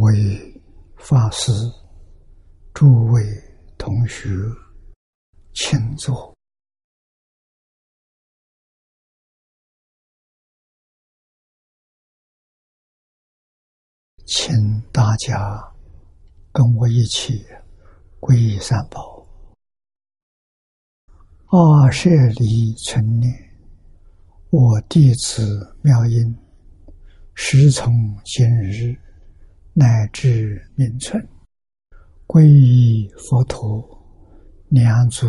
为法师、诸位同学，请坐，请大家跟我一起皈依三宝。二舍离存念，我弟子妙音，时从今日。乃至名存，皈依佛陀，两足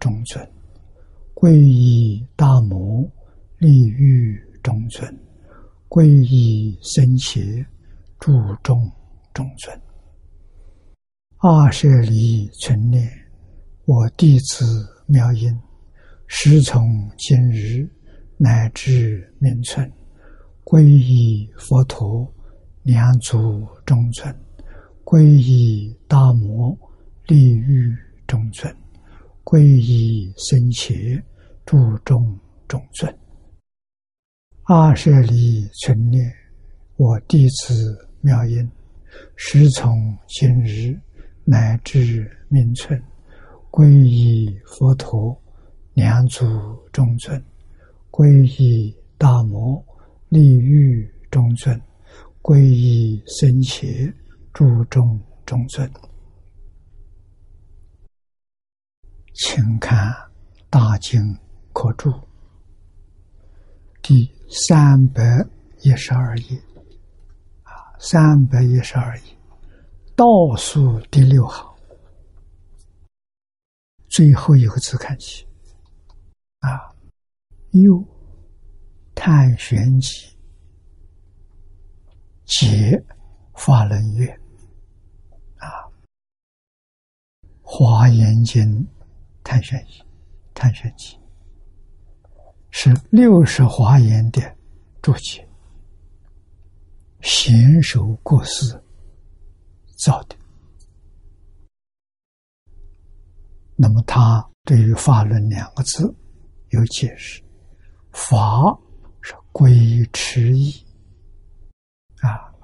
中尊；皈依大摩，利欲中尊；皈依僧伽，注众中尊。二舍离存念，我弟子妙音，师从今日乃至名存，皈依佛陀。两足中尊，皈依大摩利欲中尊，皈依僧伽注众中尊。阿舍利存念，我弟子妙音，时从今日乃至命存，皈依佛陀两足中尊，皈依大摩利欲中尊。皈依僧伽，注重中尊，请看《大经可注》第三百一十二页，啊，三百一十二页。倒数第六行。最后一个字看起，啊，又探玄机。解法轮月啊，《华严经》探玄机，探玄机是六十华严的注解，贤手过世造的。那么，他对于“法轮”两个字有解释：“法是归持义。”啊，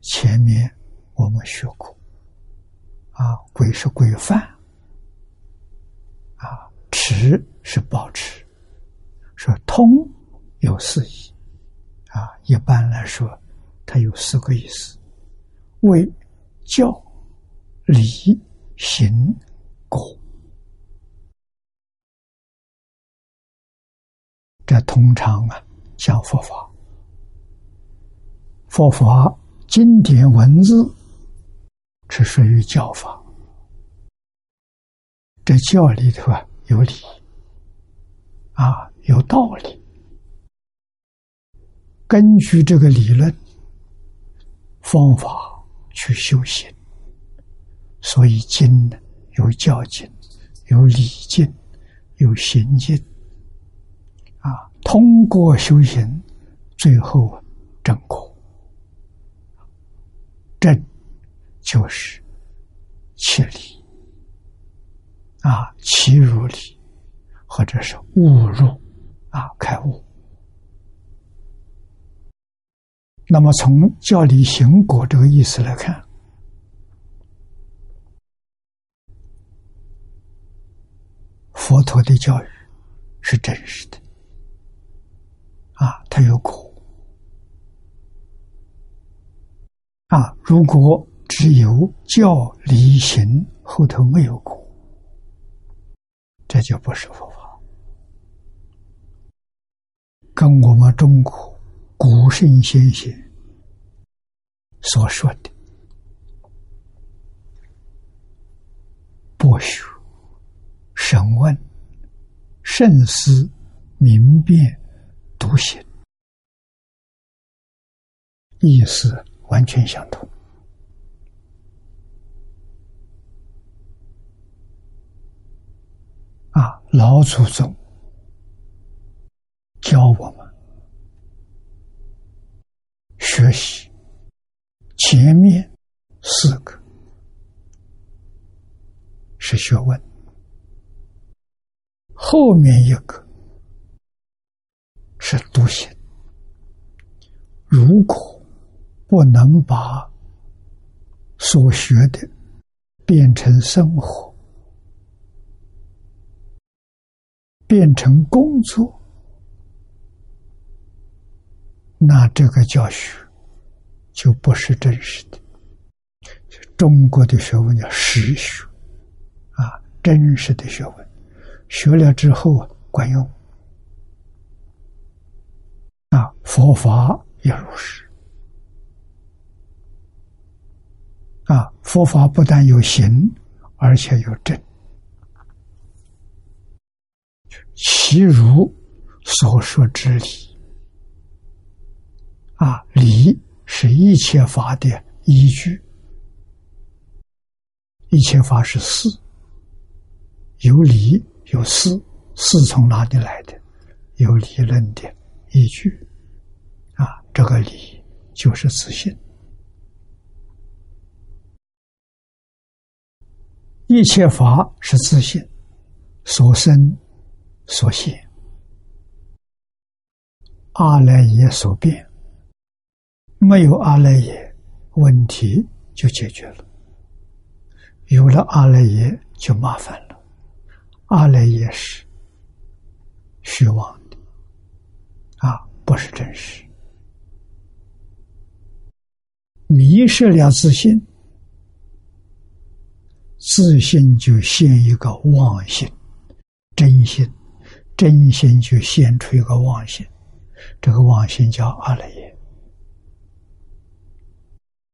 前面我们学过，啊，规是规范，啊，持是保持，说通有四义，啊，一般来说，它有四个意思：为教、理、行、果。这通常啊，讲佛法。佛法经典文字是属于教法，这教里头啊有理。啊有道理，根据这个理论方法去修行，所以经呢有教经，有理经，有行经。啊，通过修行，最后正果。这就是切理啊，切入理，或者是悟入啊，开悟。那么从教理行果这个意思来看，佛陀的教育是真实的啊，它有果。啊，如果只有教理行后头没有果，这就不是佛法。跟我们中国古圣先贤所说的博学、审问、慎思、明辨、笃行，意思。完全相同啊！老祖宗教我们学习前面四个是学问，后面一个是独行。如果不能把所学的变成生活，变成工作，那这个教学就不是真实的。中国的学问叫实学，啊，真实的学问，学了之后啊，管用。啊，佛法也如是。啊，佛法不但有行，而且有正。其如所说之理，啊，理是一切法的依据。一切法是事，有理有事，事从哪里来的？有理论的依据，啊，这个理就是自信。一切法是自信所生所现，阿赖耶所变，没有阿赖耶，问题就解决了。有了阿赖耶就麻烦了，阿赖耶是虚妄的，啊，不是真实。迷失了自信，自信就现一个妄心，真心，真心就现出一个妄心，这个妄心叫阿赖耶，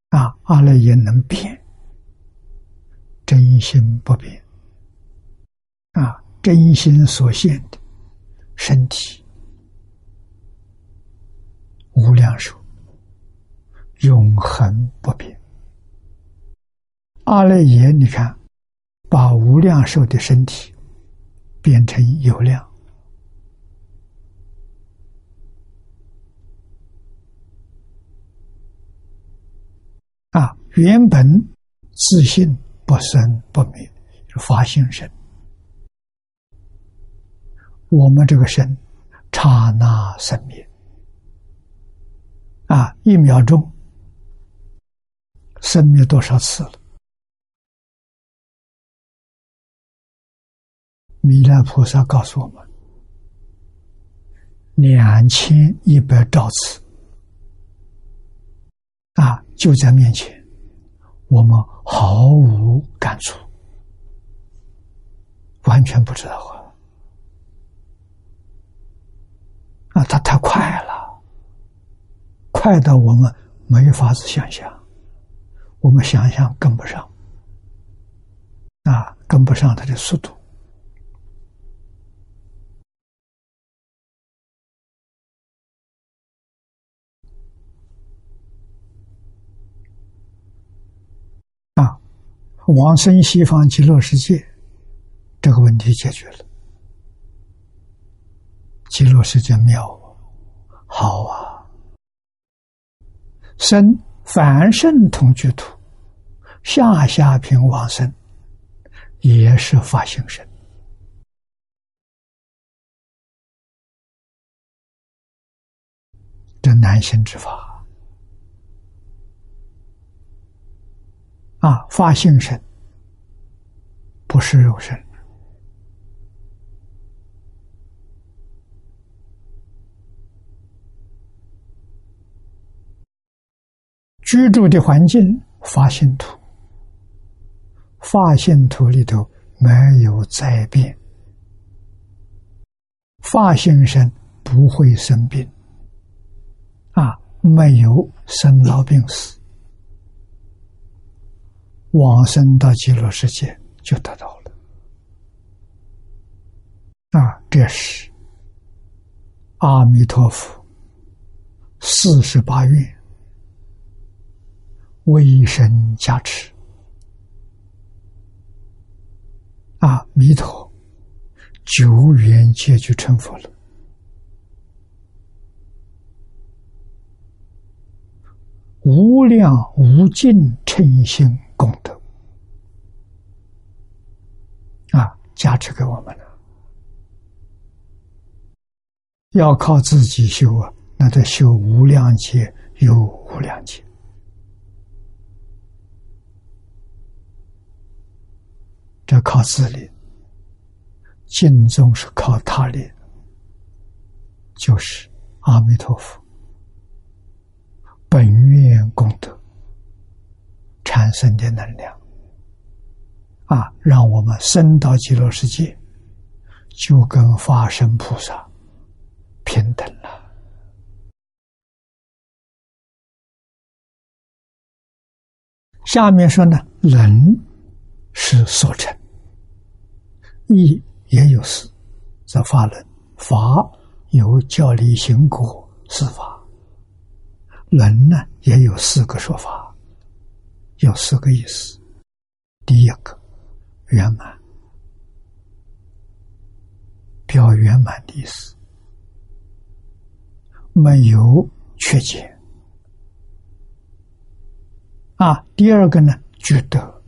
啊，阿赖耶能变。真心不变，啊，真心所现的身体无量寿，永恒不变。阿赖耶，你看，把无量寿的身体变成有量，啊，原本自信。不生不灭，是发性身。我们这个身，刹那生灭，啊，一秒钟生灭多少次了？弥勒菩萨告诉我们，两千一百兆次，啊，就在面前。我们毫无感触，完全不知道啊！啊，它太快了，快到我们没法子想象，我们想象跟不上，啊，跟不上它的速度。往生西方极乐世界，这个问题解决了。极乐世界妙啊，好啊！生凡圣同居土，下下品往生，也是法性身，这难行之法。啊，发性身不是肉身，居住的环境发性土，发性土里头没有灾变，发性身不会生病，啊，没有生老病死。往生到极乐世界就得到了啊！这是阿弥陀佛四十八愿威神加持啊！弥陀久远皆具成佛了，无量无尽称心。功德。啊，加持给我们了。要靠自己修啊，那得修无量劫，有无量劫。这靠自力；尽宗是靠他力，就是阿弥陀佛本愿功德。产生的能量。啊，让我们升到极乐世界，就跟法身菩萨平等了。下面说呢，人是所成，义也有事，则法人法有教理行果是法，人呢也有四个说法，有四个意思。第一个圆满，表圆满的意思，没有缺减。啊，第二个呢，觉得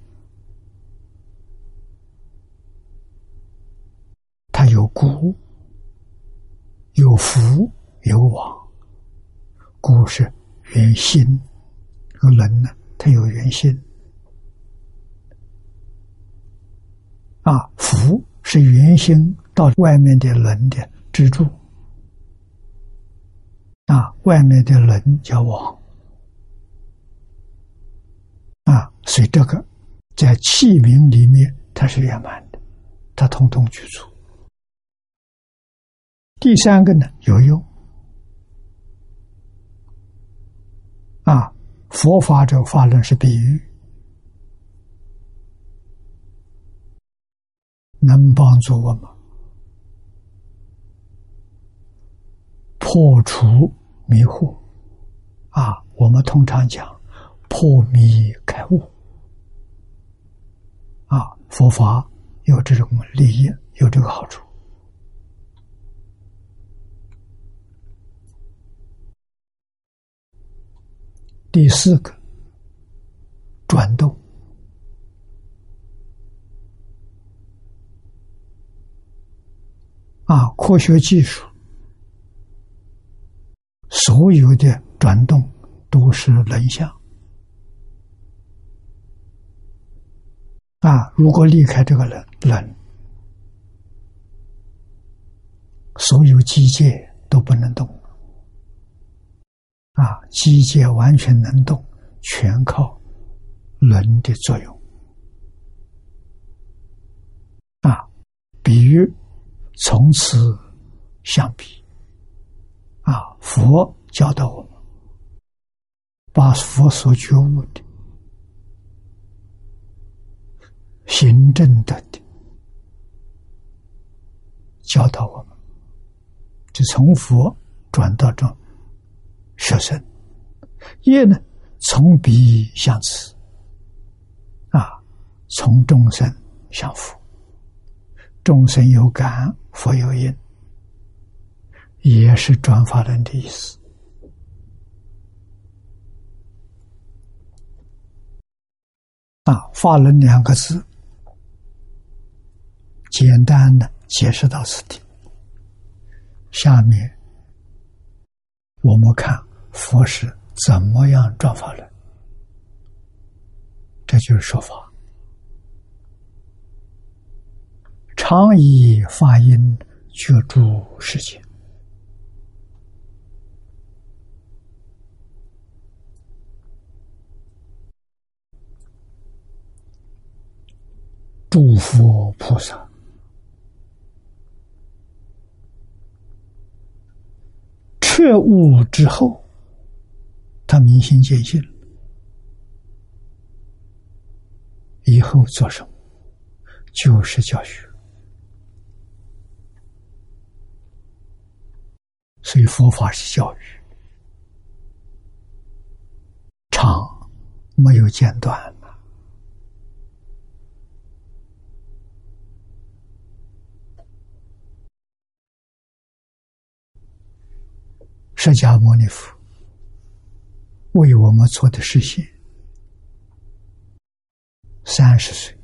他有故，有福，有往。故是原心，这个人呢，他有圆心。啊，福是原心到外面的人的支柱。啊，外面的人叫往。啊，所以这个在器皿里面它是圆满的，它通通具足。第三个呢，有用。啊，佛法这个法论是比喻，能帮助我们破除迷惑。啊，我们通常讲。破迷开悟啊！佛法有这种利益，有这个好处。第四个，转动啊！科学技术，所有的转动都是人相。啊！如果离开这个人，人所有机械都不能动。啊，机械完全能动，全靠人的作用。啊，比喻从此相比，啊，佛教导我们，把佛所觉悟的。行正德的教导我们，就从佛转到这学生，业呢从彼向此，啊，从众生向佛，众生有感，佛有因，也是转法轮的意思。啊，法轮两个字。简单的解释到此地，下面我们看佛是怎么样转法轮，这就是说法。常以法音觉诸世界，诸佛菩萨。彻悟之后，他明心见性，以后做什么？就是教学。所以佛法是教育，长没有间断。释迦牟尼佛为我们做的事情，三十岁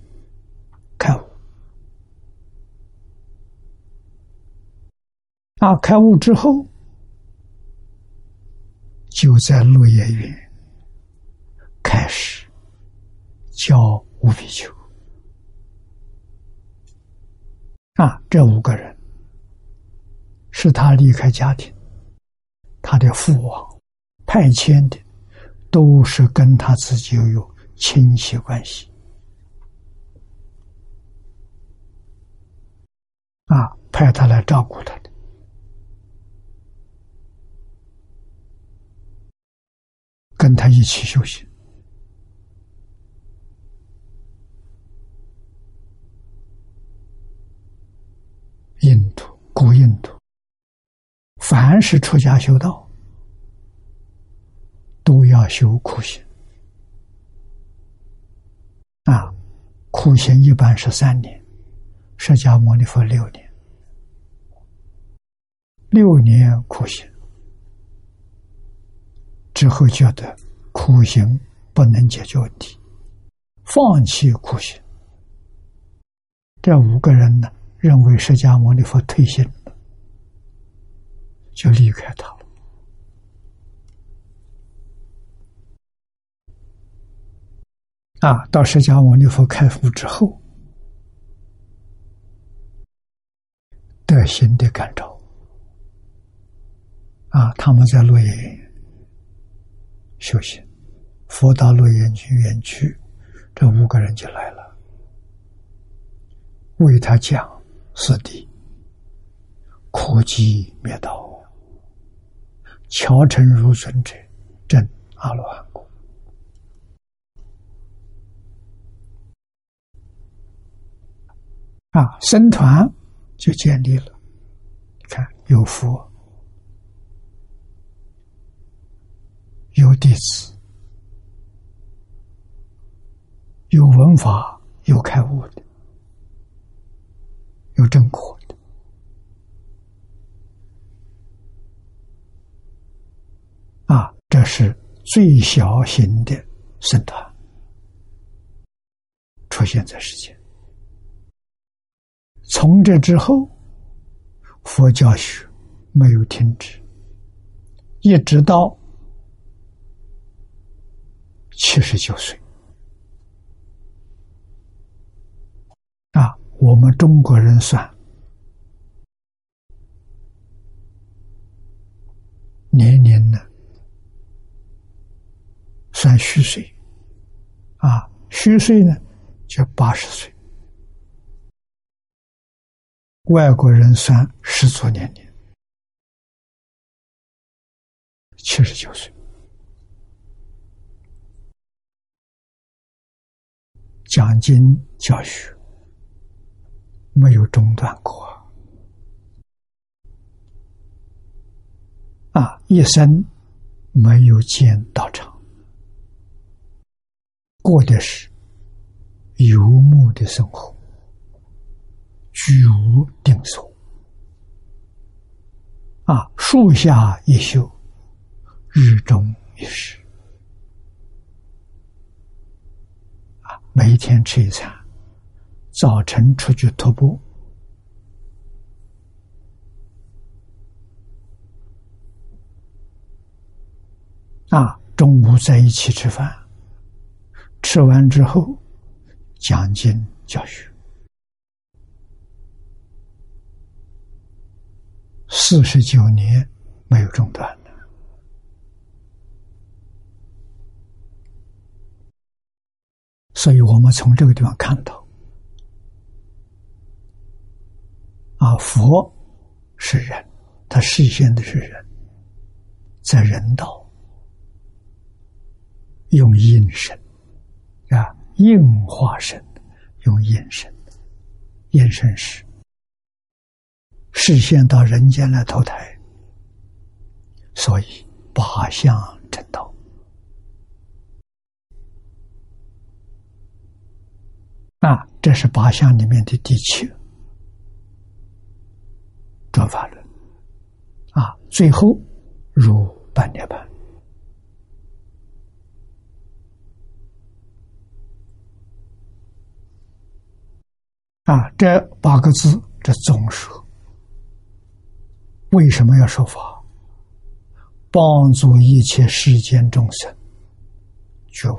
开悟，啊，开悟之后，就在落叶园开始教五比丘，啊，这五个人是他离开家庭，他的父王派遣的，都是跟他自己有亲戚关系。啊，派他来照顾他的，跟他一起修行。印度，古印度，凡是出家修道，都要修苦行。啊，苦行一般是三年。释迦牟尼佛六年，六年苦行之后，觉得苦行不能解决问题，放弃苦行。这五个人呢，认为释迦牟尼佛退心了，就离开他了。啊，到释迦牟尼佛开悟之后。得心的感召啊！他们在洛言修行，佛到洛言去园区，这五个人就来了，为他讲四谛，苦集灭道，乔成如尊者证阿罗汉果啊！僧团。就建立了，看有佛，有弟子，有文法，有开悟的，有正果的，啊，这是最小型的僧团出现在世间。从这之后，佛教学没有停止，一直到七十九岁。啊，我们中国人算年年呢，算虚岁，啊，虚岁呢就八十岁。外国人算十足年龄，七十九岁，讲经教学没有中断过啊！一生没有见道场，过的是游牧的生活。居无定所，啊，树下一宿，日中一食，啊，每天吃一餐，早晨出去徒步，啊，中午在一起吃饭，吃完之后讲经教学。四十九年没有中断的所以我们从这个地方看到，啊，佛是人，他实现的是人，在人道用阴身啊，应化身用阴身，阴身是。视线到人间来投胎，所以八相成道。啊，这是八相里面的第七转法轮。啊，最后入半涅盘。啊，这八个字这总数。为什么要说法？帮助一切世间众生觉悟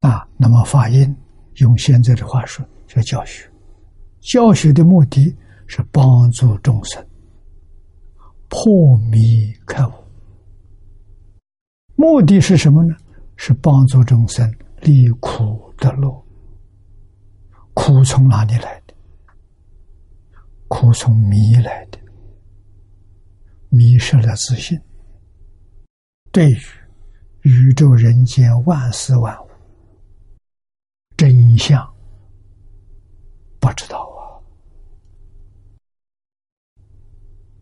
啊，那么法音用现在的话说叫教学，教学的目的是帮助众生破迷开悟。目的是什么呢？是帮助众生离苦得乐。苦从哪里来的？苦从迷来的，迷失了自信。对于宇宙人间万事万物真相不知道啊，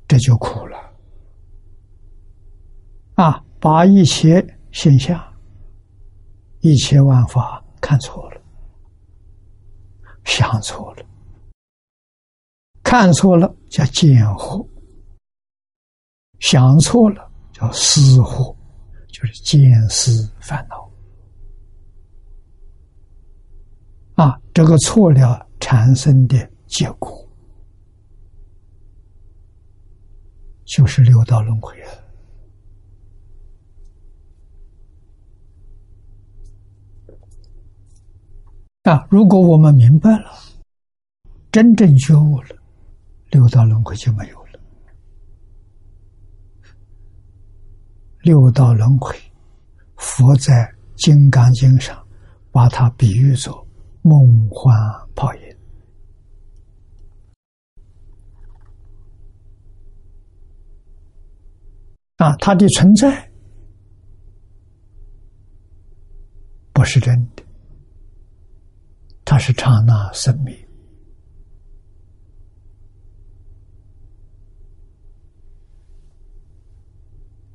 这就苦了啊！把一切现象、一切万法看错了，想错了，看错了叫见惑，想错了叫思惑。就是见思烦恼。啊，这个错了产生的结果，就是六道轮回了。啊！如果我们明白了，真正觉悟了，六道轮回就没有了。六道轮回，佛在《金刚经》上把它比喻作梦幻泡影啊，它的存在不是真的，它是刹那生命。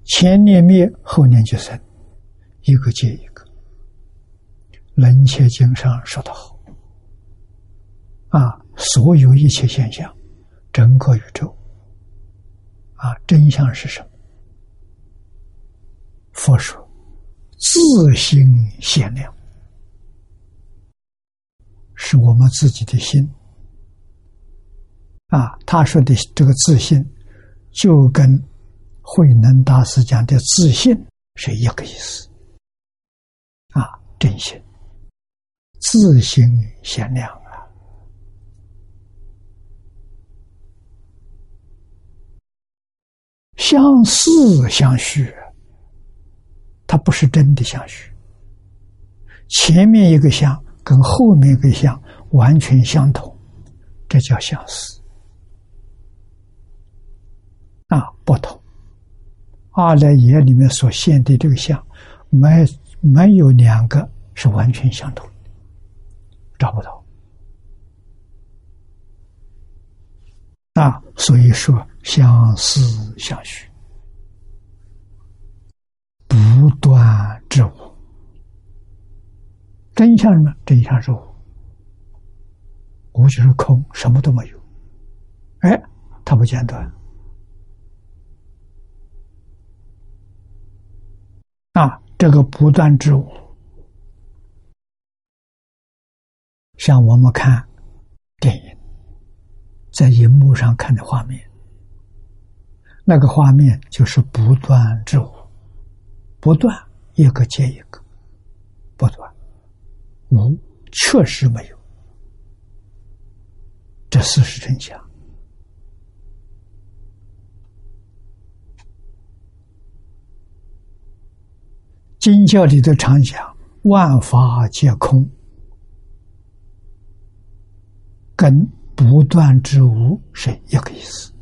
前念灭，后念就生，一个接一个。楞切经上说得好：“啊，所有一切现象，整个宇宙，啊，真相是什么？佛说，自心显量，是我们自己的心。啊，他说的这个自信，就跟。”慧能大师讲的自信是一个意思，啊，真心、自心显亮啊，相似相续，它不是真的相续。前面一个相跟后面一个相完全相同，这叫相似，啊，不同。阿赖耶里面所现的这个相，没没有两个是完全相同的，找不到。啊，所以说相似相续，不断之无。真相什么？真相是无，无就是空，什么都没有。哎，它不间断。啊，这个不断之物，像我们看电影，在荧幕上看的画面，那个画面就是不断之物，不断一个接一个，不断无确实没有，这事实真相。经教里的常讲，万法皆空，跟不断之无是一个意思。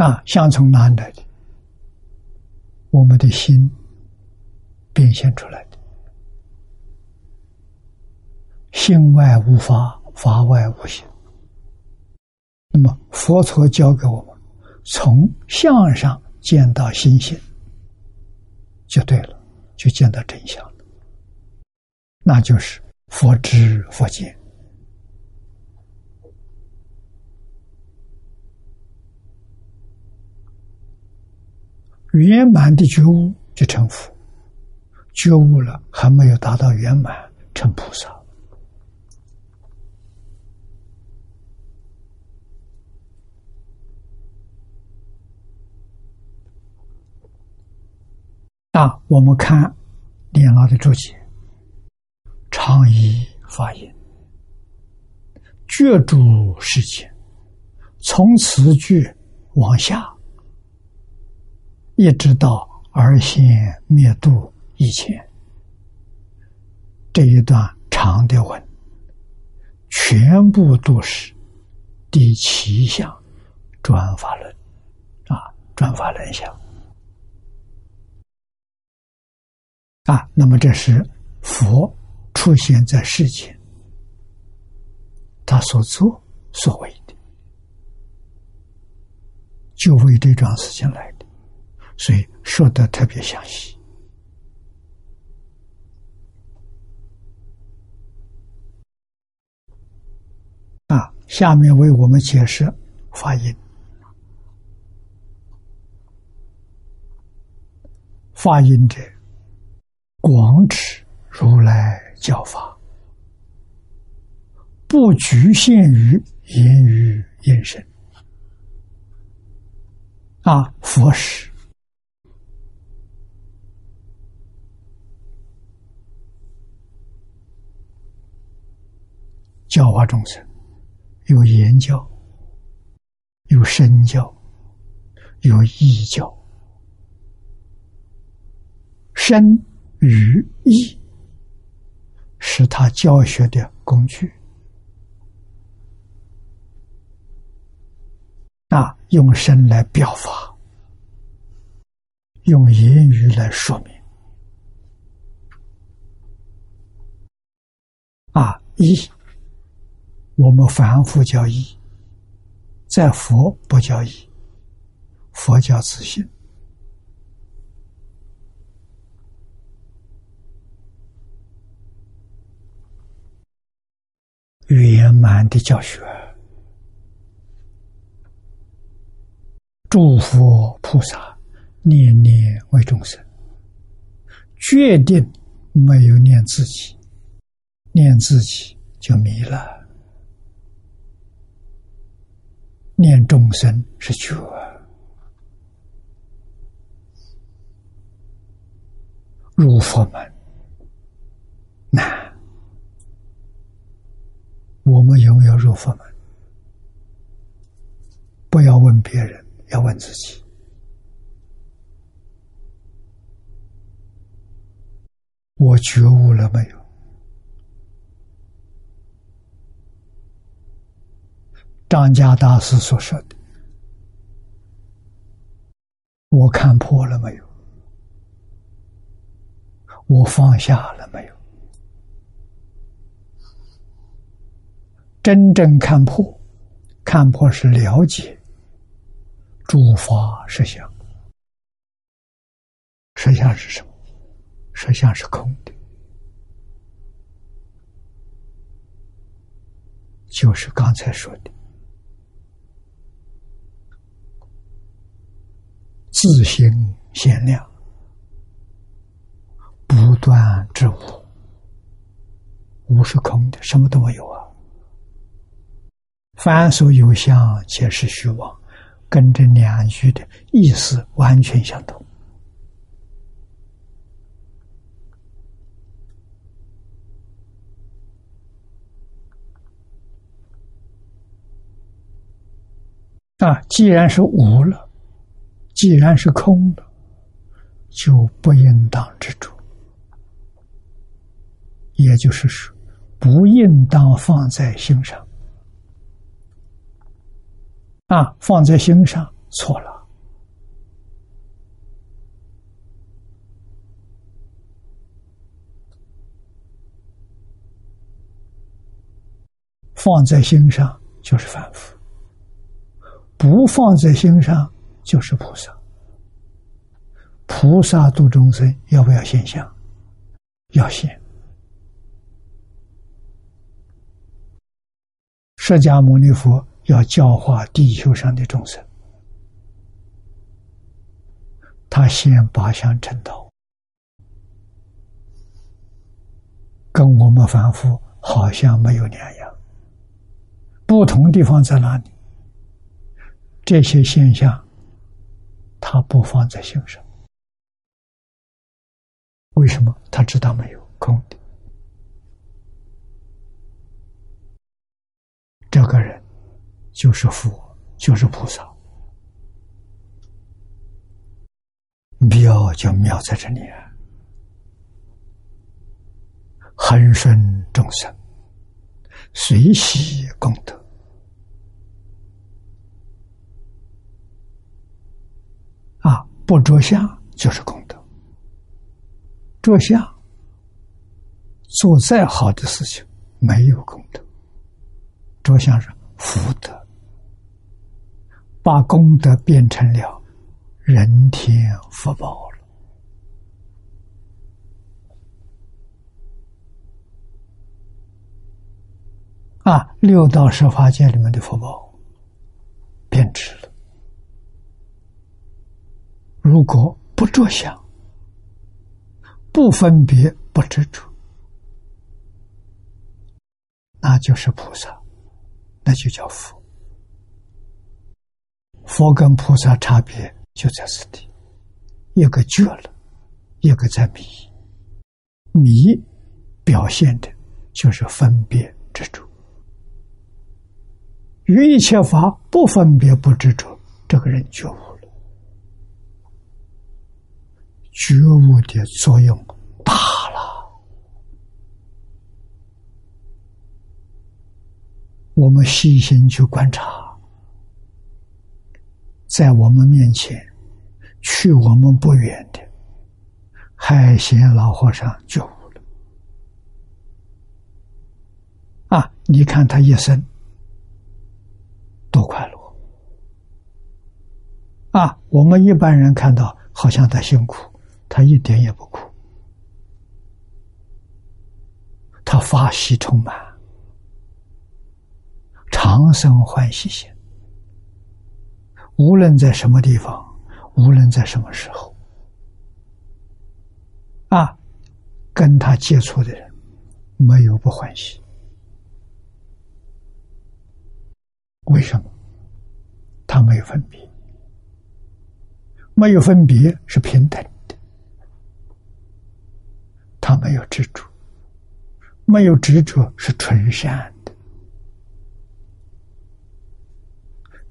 啊，相从哪来的？我们的心变现出来的，心外无法，法外无心。那么佛陀教给我们，从相上见到心性，就对了，就见到真相了。那就是佛知佛见，圆满的觉悟就成佛，觉悟了还没有达到圆满成菩萨。那我们看莲娜的注解。常以发言。觉主世界，从此句往下。一直到而先灭度以前，这一段长的文，全部都是第七项转法论啊，转法轮相。啊，那么这是佛出现在世间，他所做所为的，就为这桩事情来，所以说的特别详细。啊，下面为我们解释发音，发音者。广指如来教法，不局限于言语眼神。啊，佛是教化众生，有言教，有身教，有义教，身。与义是他教学的工具啊，用身来表法，用言语来说明啊。一，我们凡夫叫义，在佛不叫义，佛教自信。圆满的教学，诸佛菩萨念念为众生，决定没有念自己，念自己就迷了，念众生是觉，入佛门难。我们有没有入佛门？不要问别人，要问自己。我觉悟了没有？张家大师所说的：“我看破了没有？我放下了没有？”真正看破，看破是了解诸法实相。实相是什么？实相是空的，就是刚才说的自行限量，不断之无，无是空的，什么都没有啊。凡所有相，皆是虚妄，跟这两句的意思完全相同。啊，既然是无了，既然是空的，就不应当执着，也就是说，不应当放在心上。啊，放在心上错了，放在心上就是反复，不放在心上就是菩萨。菩萨度众生要不要现象？要现。释迦牟尼佛。要教化地球上的众生，他先八相成道，跟我们凡夫好像没有两样。不同地方在哪里？这些现象，他不放在心上。为什么？他知道没有空的。这个人就是佛，就是菩萨。妙就妙在这里啊，恒顺众生，随喜功德。啊，不着相就是功德。着相，做再好的事情没有功德。着相是福德，把功德变成了人天福报了。啊，六道十法界里面的福报变质了。如果不着想，不分别，不执着，那就是菩萨，那就叫佛。佛跟菩萨差别就在此地，一个觉了，一个在迷。迷表现的就是分别执着，于一切法不分别不执着，这个人觉悟。觉悟的作用大了，我们细心去观察，在我们面前，去我们不远的海贤老和尚觉悟了。啊，你看他一生多快乐！啊，我们一般人看到好像他辛苦。他一点也不苦，他法喜充满，长生欢喜心。无论在什么地方，无论在什么时候，啊，跟他接触的人没有不欢喜。为什么？他没有分别，没有分别是平等。他没有执着，没有执着是纯善的，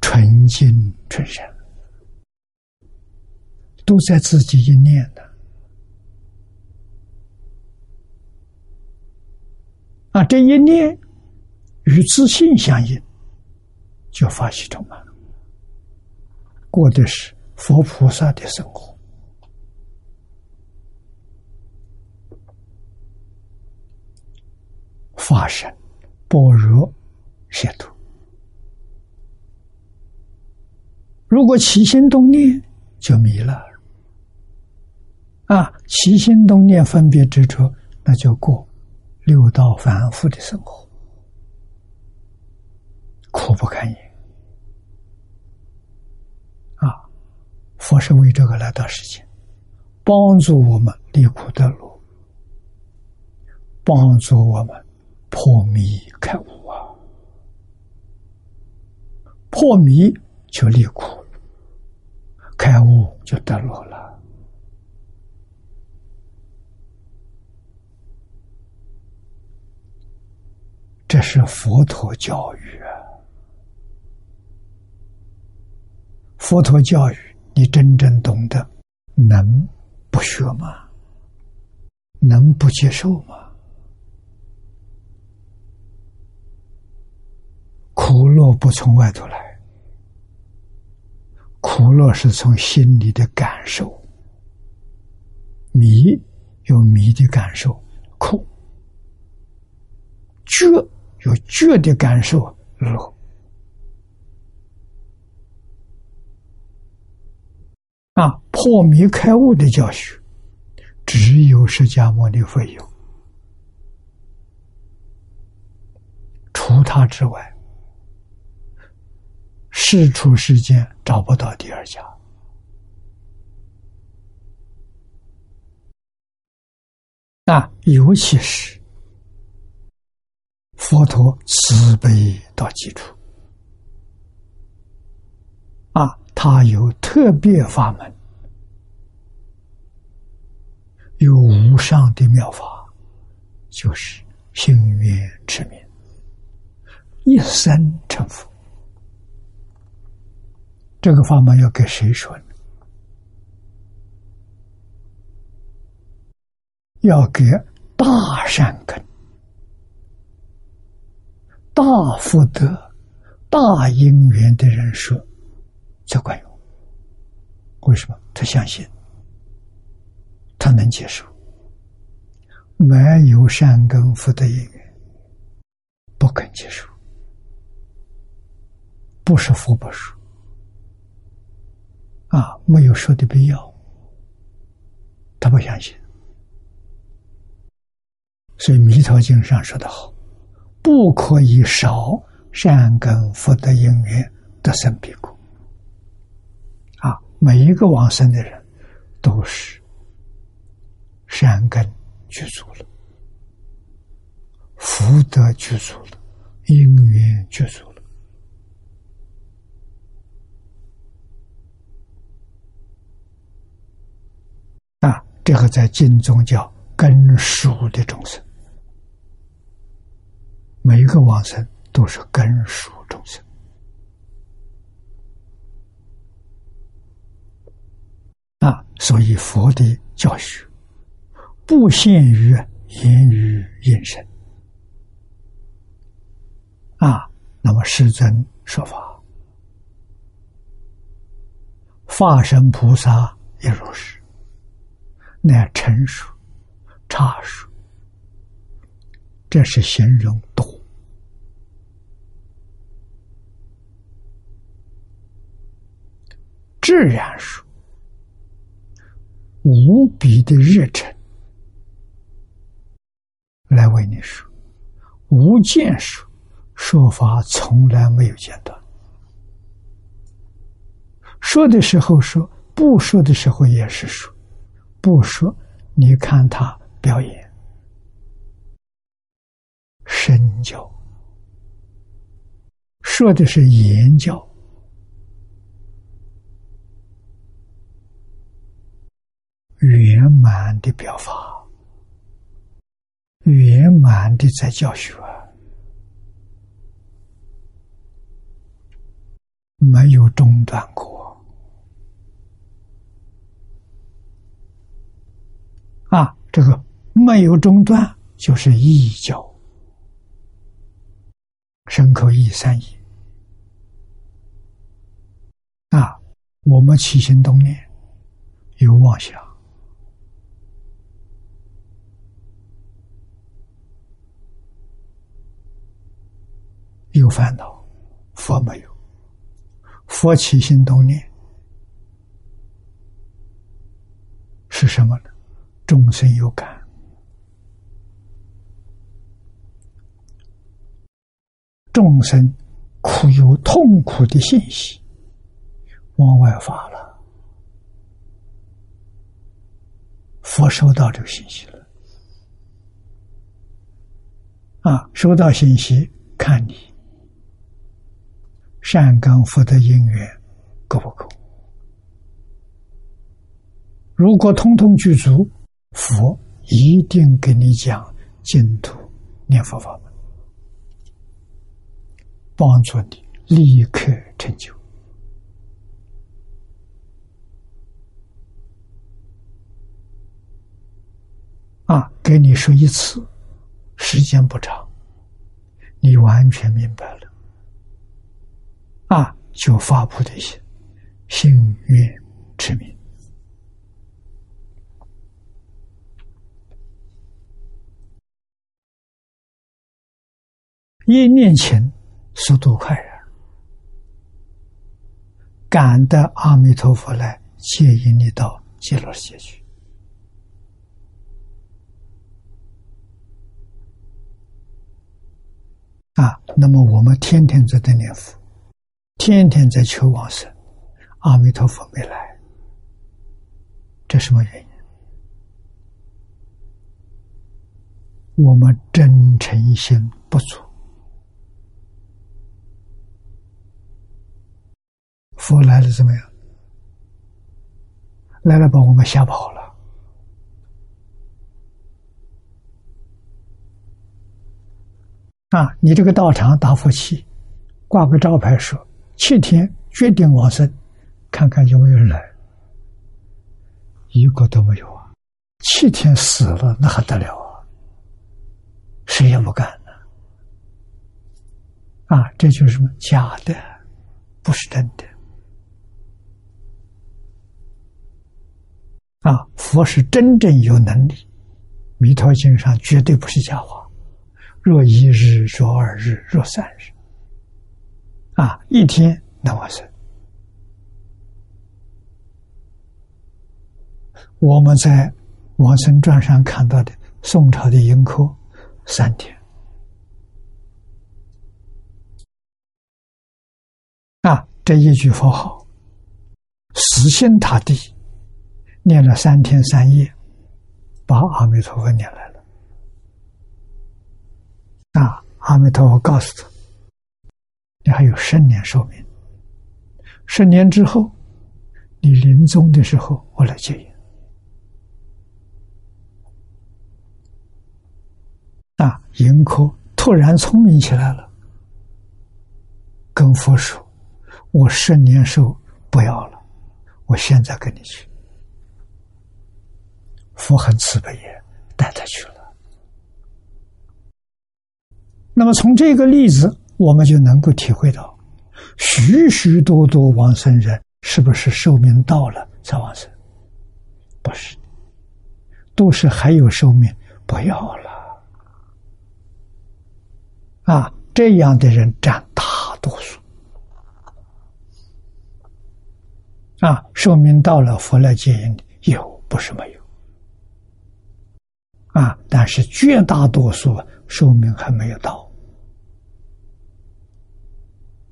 纯净纯善，都在自己一念的。啊，这一念与自信相应，就发起充满，过的是佛菩萨的生活。发生般若解脱。如果起心动念就迷了啊！起心动念分别执着，那就过六道反复的生活，苦不堪言啊！佛是为这个来到世间，帮助我们离苦得乐，帮助我们。破迷开悟啊！破迷就离苦，开悟就得乐了。这是佛陀教育啊！佛陀教育你真正懂得，能不学吗？能不接受吗？苦乐不从外头来，苦乐是从心里的感受。迷有迷的感受，苦；觉有觉的感受，乐。啊，破迷开悟的教学，只有释迦牟尼佛有，除他之外。世出世间找不到第二家啊！尤其是佛陀慈悲到极处啊，他有特别法门，有无上的妙法，就是心愿持名，一生成佛。这个法门要给谁说呢？要给大善根、大福德、大因缘的人说才管用。为什么？他相信，他能接受。没有善根福德因缘，不肯接受，不是佛不说。啊，没有说的必要，他不相信。所以《弥陀经》上说的好：“不可以少善根福德因缘得生彼国。”啊，每一个往生的人都是善根具足了，福德具足了，因缘具足了。啊，这个在经中叫根属的众生。每一个往生都是根属众生啊，所以佛的教学不限于言语应声啊。那么世尊说法，化身菩萨也如是，乃成熟、差熟，这是形容多。自然说，无比的热忱来为你说，无间说，说法从来没有间断。说的时候说，不说的时候也是说，不说，你看他表演，身教，说的是言教。圆满的表法，圆满的在教学，没有中断过。啊，这个没有中断就是一教，身口意三义。啊，我们起心动念有妄想。有烦恼，佛没有。佛起心动念是什么呢？众生有感，众生苦有痛苦的信息往外发了，佛收到这个信息了，啊，收到信息看你。善根福德因缘够不够？如果通通具足，佛一定给你讲净土念佛法门，帮助你立刻成就。啊，给你说一次，时间不长，你完全明白了。啊，就发菩提心，心愿持名，一念情，速度快呀，赶得阿弥陀佛来接引你到极乐世界去。啊，那么我们天天在这念佛。天天在求往生，阿弥陀佛没来，这什么原因？我们真诚心不足，佛来了怎么样？来了把我们吓跑了。啊，你这个道场打佛器，挂个招牌说七天决定往生，看看有没有人，一个都没有啊！七天死了那还得了啊？谁也不干呢。啊，这就是什么假的，不是真的。啊，佛是真正有能力，《弥陀经》上绝对不是假话。若一日，若二日，若三日，啊，一天能往生。我们在《往生传》上看到的宋朝的迎客，三天。啊，这一句佛号，死心塌地念了三天三夜，把阿弥陀佛念来了。啊！阿弥陀佛告诉他：“你还有十年寿命，十年之后，你临终的时候，我来接引。”啊！迎客突然聪明起来了，跟佛说：“我十年寿不要了，我现在跟你去。”佛很慈悲也，带他去了。那么从这个例子，我们就能够体会到，许许多多往生人是不是寿命到了才往生？不是，都是还有寿命不要了。啊，这样的人占大多数。啊，寿命到了，佛来接引有，不是没有。但是绝大多数寿命还没有到。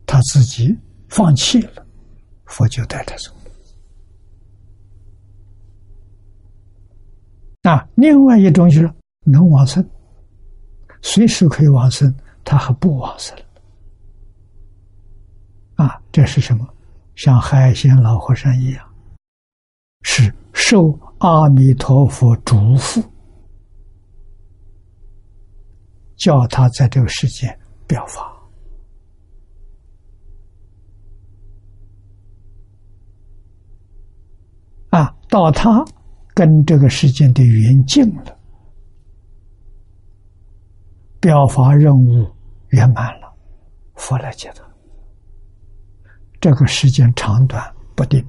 他自己放弃了，佛就带他走。啊，另外一种就是能往生，随时可以往生，他还不往生。啊，这是什么？像海鲜老和尚一样，是受阿弥陀佛嘱咐，叫他在这个世界表法。啊，到他跟这个世界的缘尽了，表法任务圆满了，佛来接他。这个时间长短不定，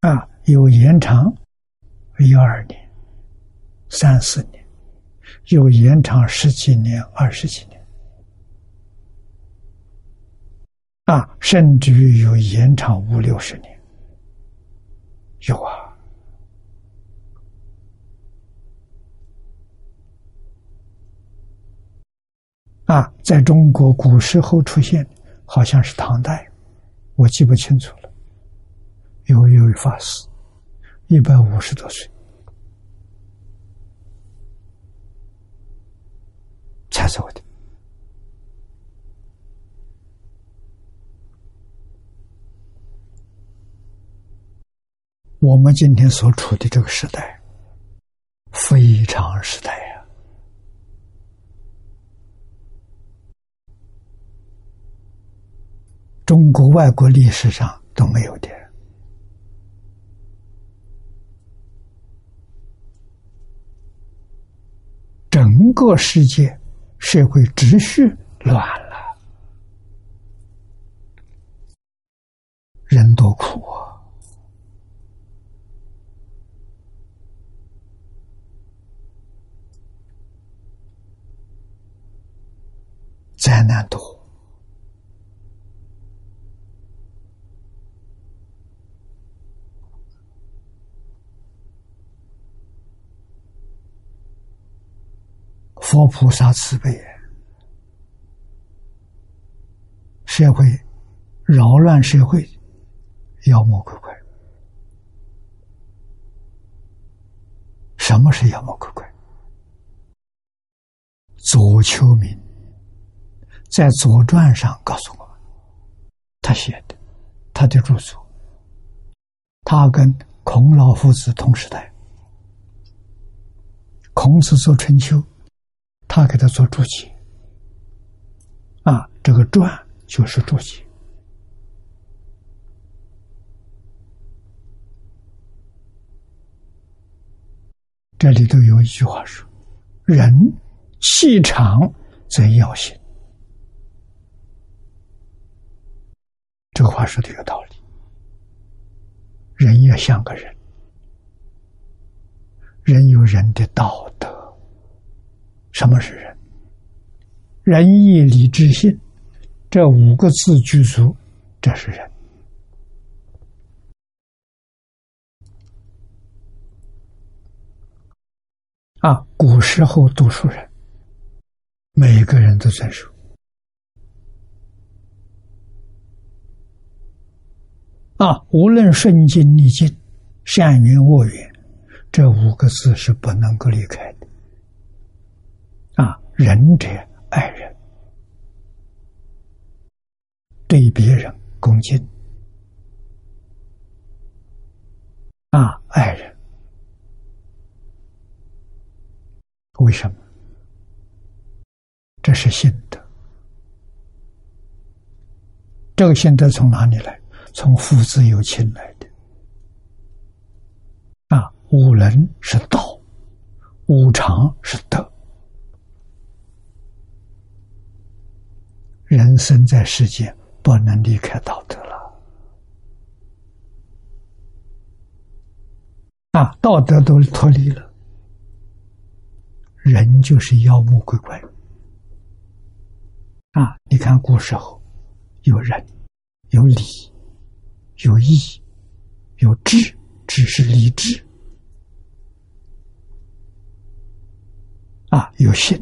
啊，有延长一二年、三四年，有延长十几年、二十几年，啊，甚至于有延长五六十年。有啊，啊，在中国古时候出现，好像是唐代，我记不清楚了。有一位法师，一百五十多岁才走的。我们今天所处的这个时代，非常时代呀！中国外国历史上都没有的，整个世界社会秩序乱了，人多苦啊！灾难多，佛菩萨慈悲，社会扰乱，社会妖魔鬼怪。什么是妖魔鬼怪？左丘明。在《左传》上告诉我们，他写的，他的著作，他跟孔老夫子同时代。孔子做春秋，他给他做注解。啊，这个传就是注解。这里头有一句话说：“人气长则要心。”这个话说的有道理。人也像个人，人有人的道德。什么是人？仁义礼智信，这五个字具足，这是人。啊，古时候读书人，每个人都遵守。啊，无论顺境逆境，善缘恶缘，这五个字是不能够离开的。啊，仁者爱人，对别人恭敬。啊，爱人，为什么？这是心德。这个心德从哪里来？从父子有亲来的啊，五伦是道，五常是德。人生在世间，不能离开道德了啊！道德都脱离了，人就是妖魔鬼怪啊！你看古时候有仁有礼。有义，有智，只是理智啊，有信。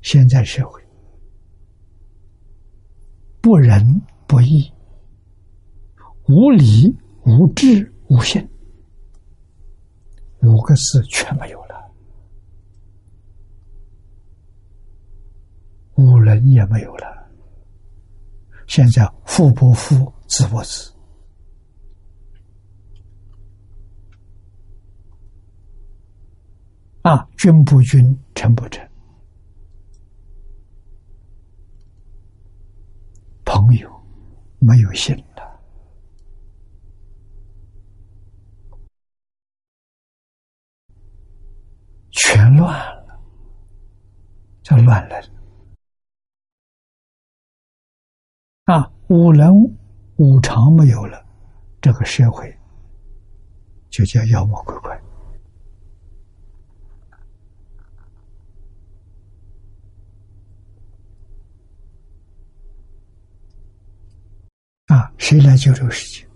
现在社会不仁不义，无理无智无信，五个字全没有了，五人也没有了。现在富不富？自不自？啊，君不君，臣不臣，朋友没有信了，全乱了，叫乱人啊，五人。五常没有了，这个社会就叫妖魔鬼怪啊！谁来救这个世界？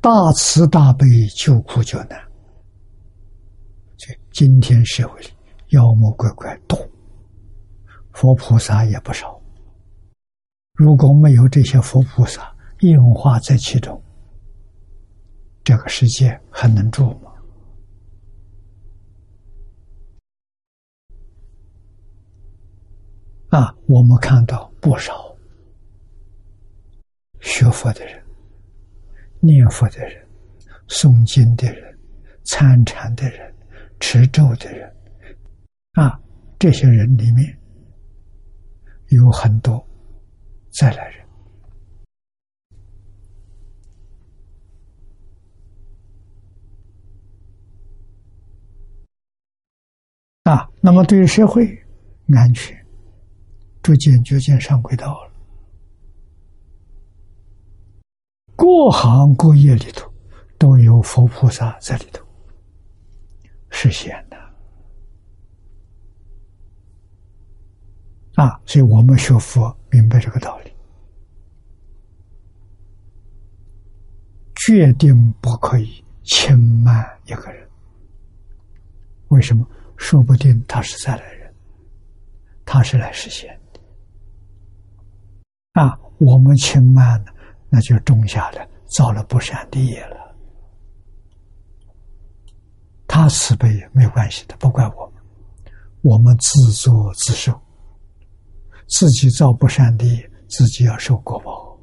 大慈大悲救苦救难，所以今天社会里妖魔鬼怪多，佛菩萨也不少。如果没有这些佛菩萨应化在其中，这个世界还能住吗？啊，我们看到不少学佛的人、念佛的人、诵经的人、参禅的人、持咒的人，啊，这些人里面有很多。再来人啊！那么对于社会安全，逐渐逐渐上轨道了。各行各业里头都有佛菩萨在里头实现的啊！所以我们学佛明白这个道理。决定不可以轻慢一个人。为什么？说不定他是再来人，他是来实现的。啊，我们轻慢了，那就种下了造了不善的业了。他慈悲没有关系的，不怪我们，我们自作自受，自己造不善的业，自己要受果报。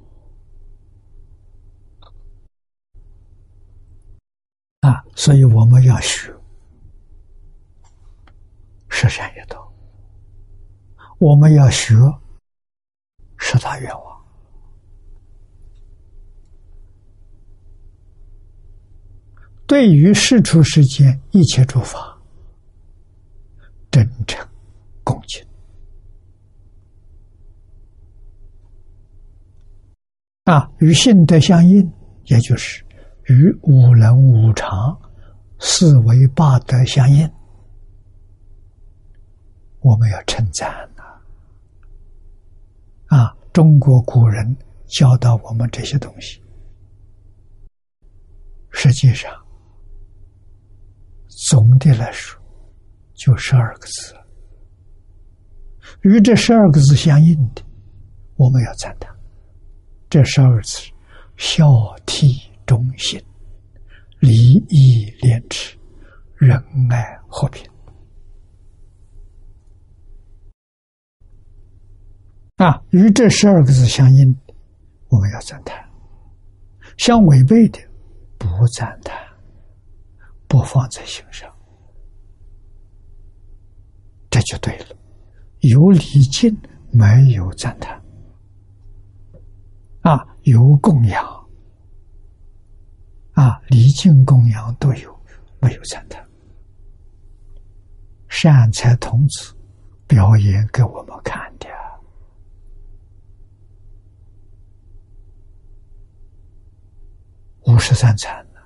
啊，所以我们要学十善业道，我们要学十大愿望。对于世出世间一切诸法，真诚恭敬啊，与性德相应，也就是与五能五常、四维八德相应。我们要称赞呐！啊，中国古人教导我们这些东西，实际上总的来说就十二个字。与这十二个字相应的，我们要赞叹。这十二字：孝悌忠信、礼义廉耻、仁爱和平。啊，与这十二个字相应的，我们要赞叹；相违背的，不赞叹，不放在心上，这就对了。有礼敬，没有赞叹；啊，有供养，啊，礼敬供养都有，没有赞叹。善财童子表演给我们看的。五十三禅呢？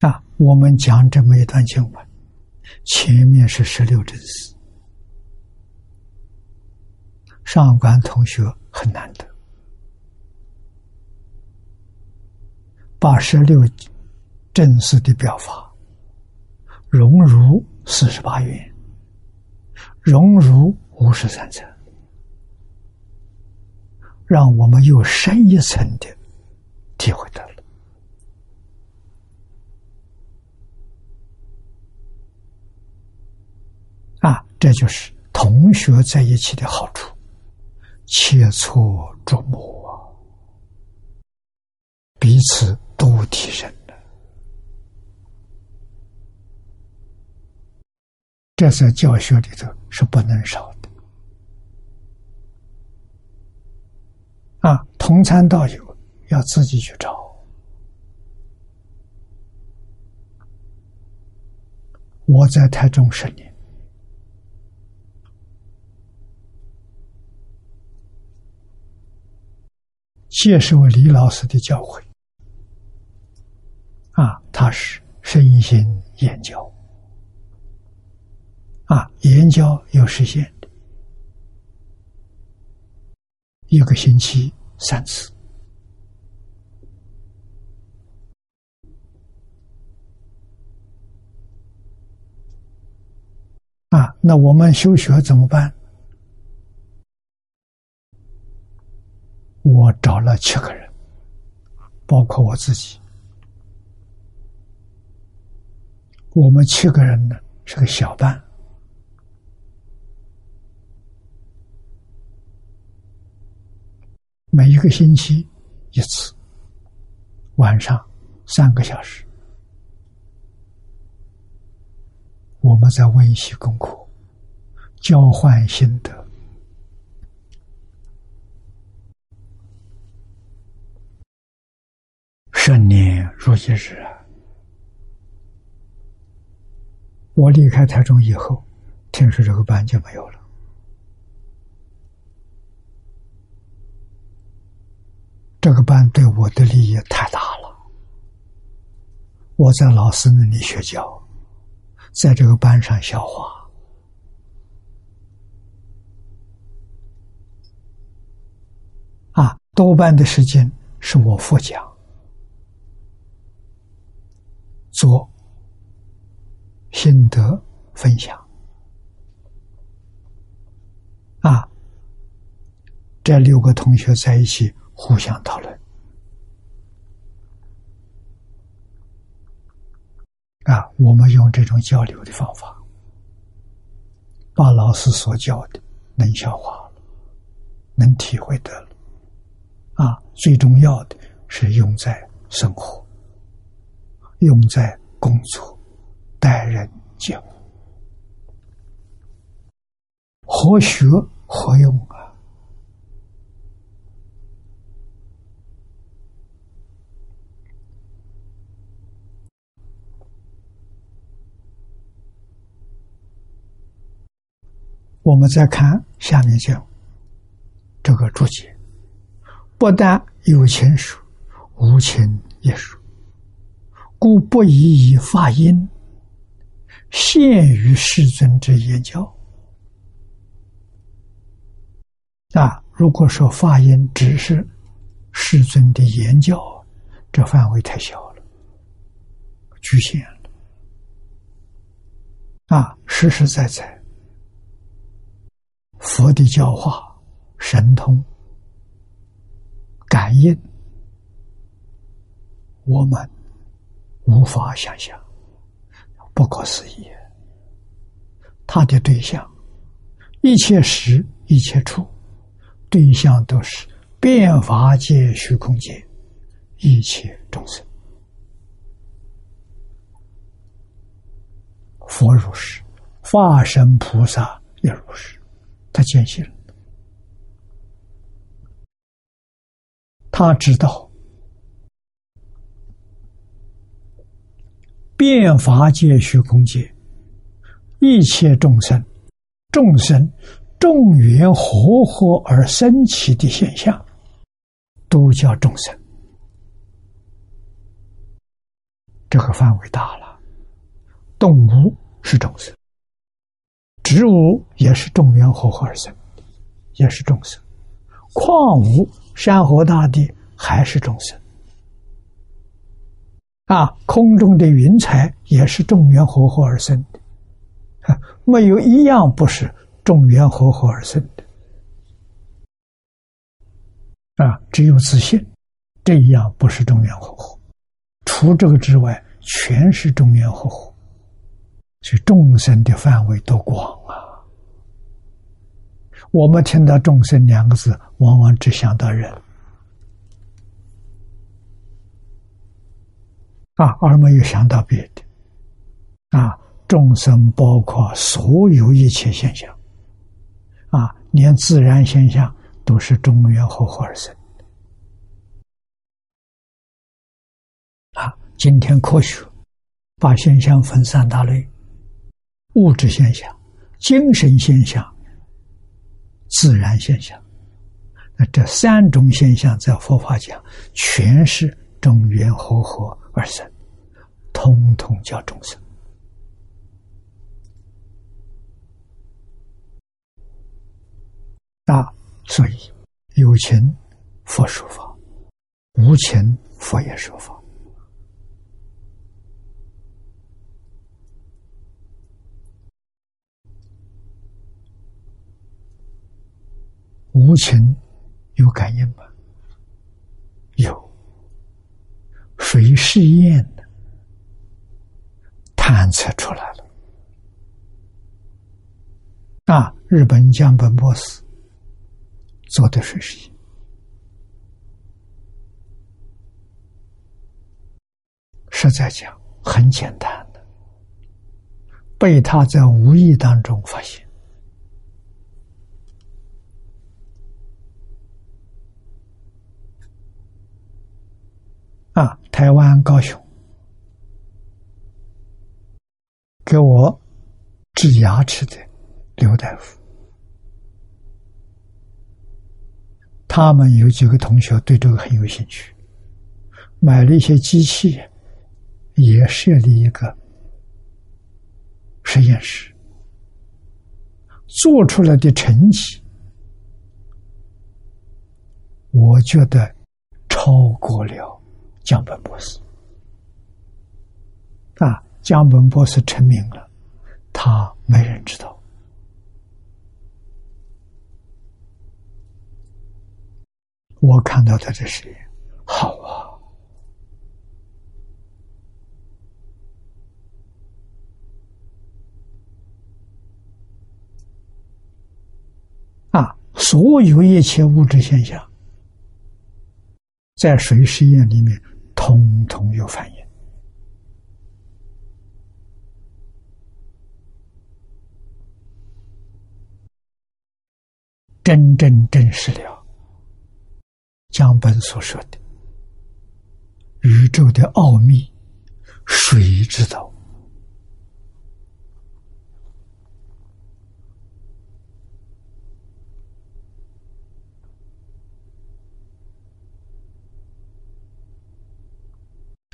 啊，我们讲这么一段经文，前面是十六真思，上官同学很难得，把十六正思的表法融入四十八愿。融入五十三层，让我们又深一层的体会到了啊！这就是同学在一起的好处，切磋琢磨啊，彼此都提升了。这在教学里头是不能少的啊！同参道友要自己去找。我在台中十年，接受李老师的教诲啊，他是身心研教。啊，研教有实现的，一个星期三次。啊，那我们休学怎么办？我找了七个人，包括我自己，我们七个人呢是个小班。每一个星期一次，晚上三个小时，我们在温习功课，交换心得，十年如一日！我离开台中以后，听说这个班就没有了。这个班对我的利益太大了。我在老师那里学教，在这个班上消化，啊，多半的时间是我副讲，做心得分享，啊，这六个同学在一起。互相讨论。啊，我们用这种交流的方法，把老师所教的能消化了，能体会得了，啊，最重要的是用在生活，用在工作、待人接物，何学何用啊？我们再看下面讲这个注解，不但有情书，无情也书，故不宜以发音限于世尊之言教。啊，如果说发音只是世尊的言教，这范围太小了，局限了。啊，实实在在。佛的教化、神通、感应，我们无法想象，不可思议。他的对象，一切时、一切处，对象都是变法界、虚空界一切众生。佛如是，化身菩萨也如是。他坚信，他知道变法界、虚空界一切众生，众生众缘合合而生起的现象，都叫众生。这个范围大了，动物是众生。植物也是众缘合合而生，也是众生；矿物、山河大地还是众生。啊，空中的云彩也是众缘合合而生的，没有一样不是众缘合合而生的。啊，只有自信，这一样不是众缘合合，除这个之外，全是众缘合合。所以众生的范围多广啊！我们听到“众生”两个字，往往只想到人啊，而没有想到别的啊。众生包括所有一切现象啊，连自然现象都是众缘合合而生啊。今天科学把现象分三大类。物质现象、精神现象、自然现象，那这三种现象在佛法讲，全是众缘和合而生，通通叫众生。啊，所以有情佛说法，无情佛也说法。无情有感应吗？有，谁试验？探测出来了。啊，日本江本博士做的水实验，实在讲很简单的，被他在无意当中发现。啊，台湾高雄。给我治牙齿的刘大夫，他们有几个同学对这个很有兴趣，买了一些机器，也设立一个实验室，做出来的成绩，我觉得超过了。江本博士啊，江本博士成名了，他没人知道。我看到他的实验，好啊！啊，所有一切物质现象。在水实验里面，通通有反应。真正证实了江本所说的宇宙的奥秘，谁知道？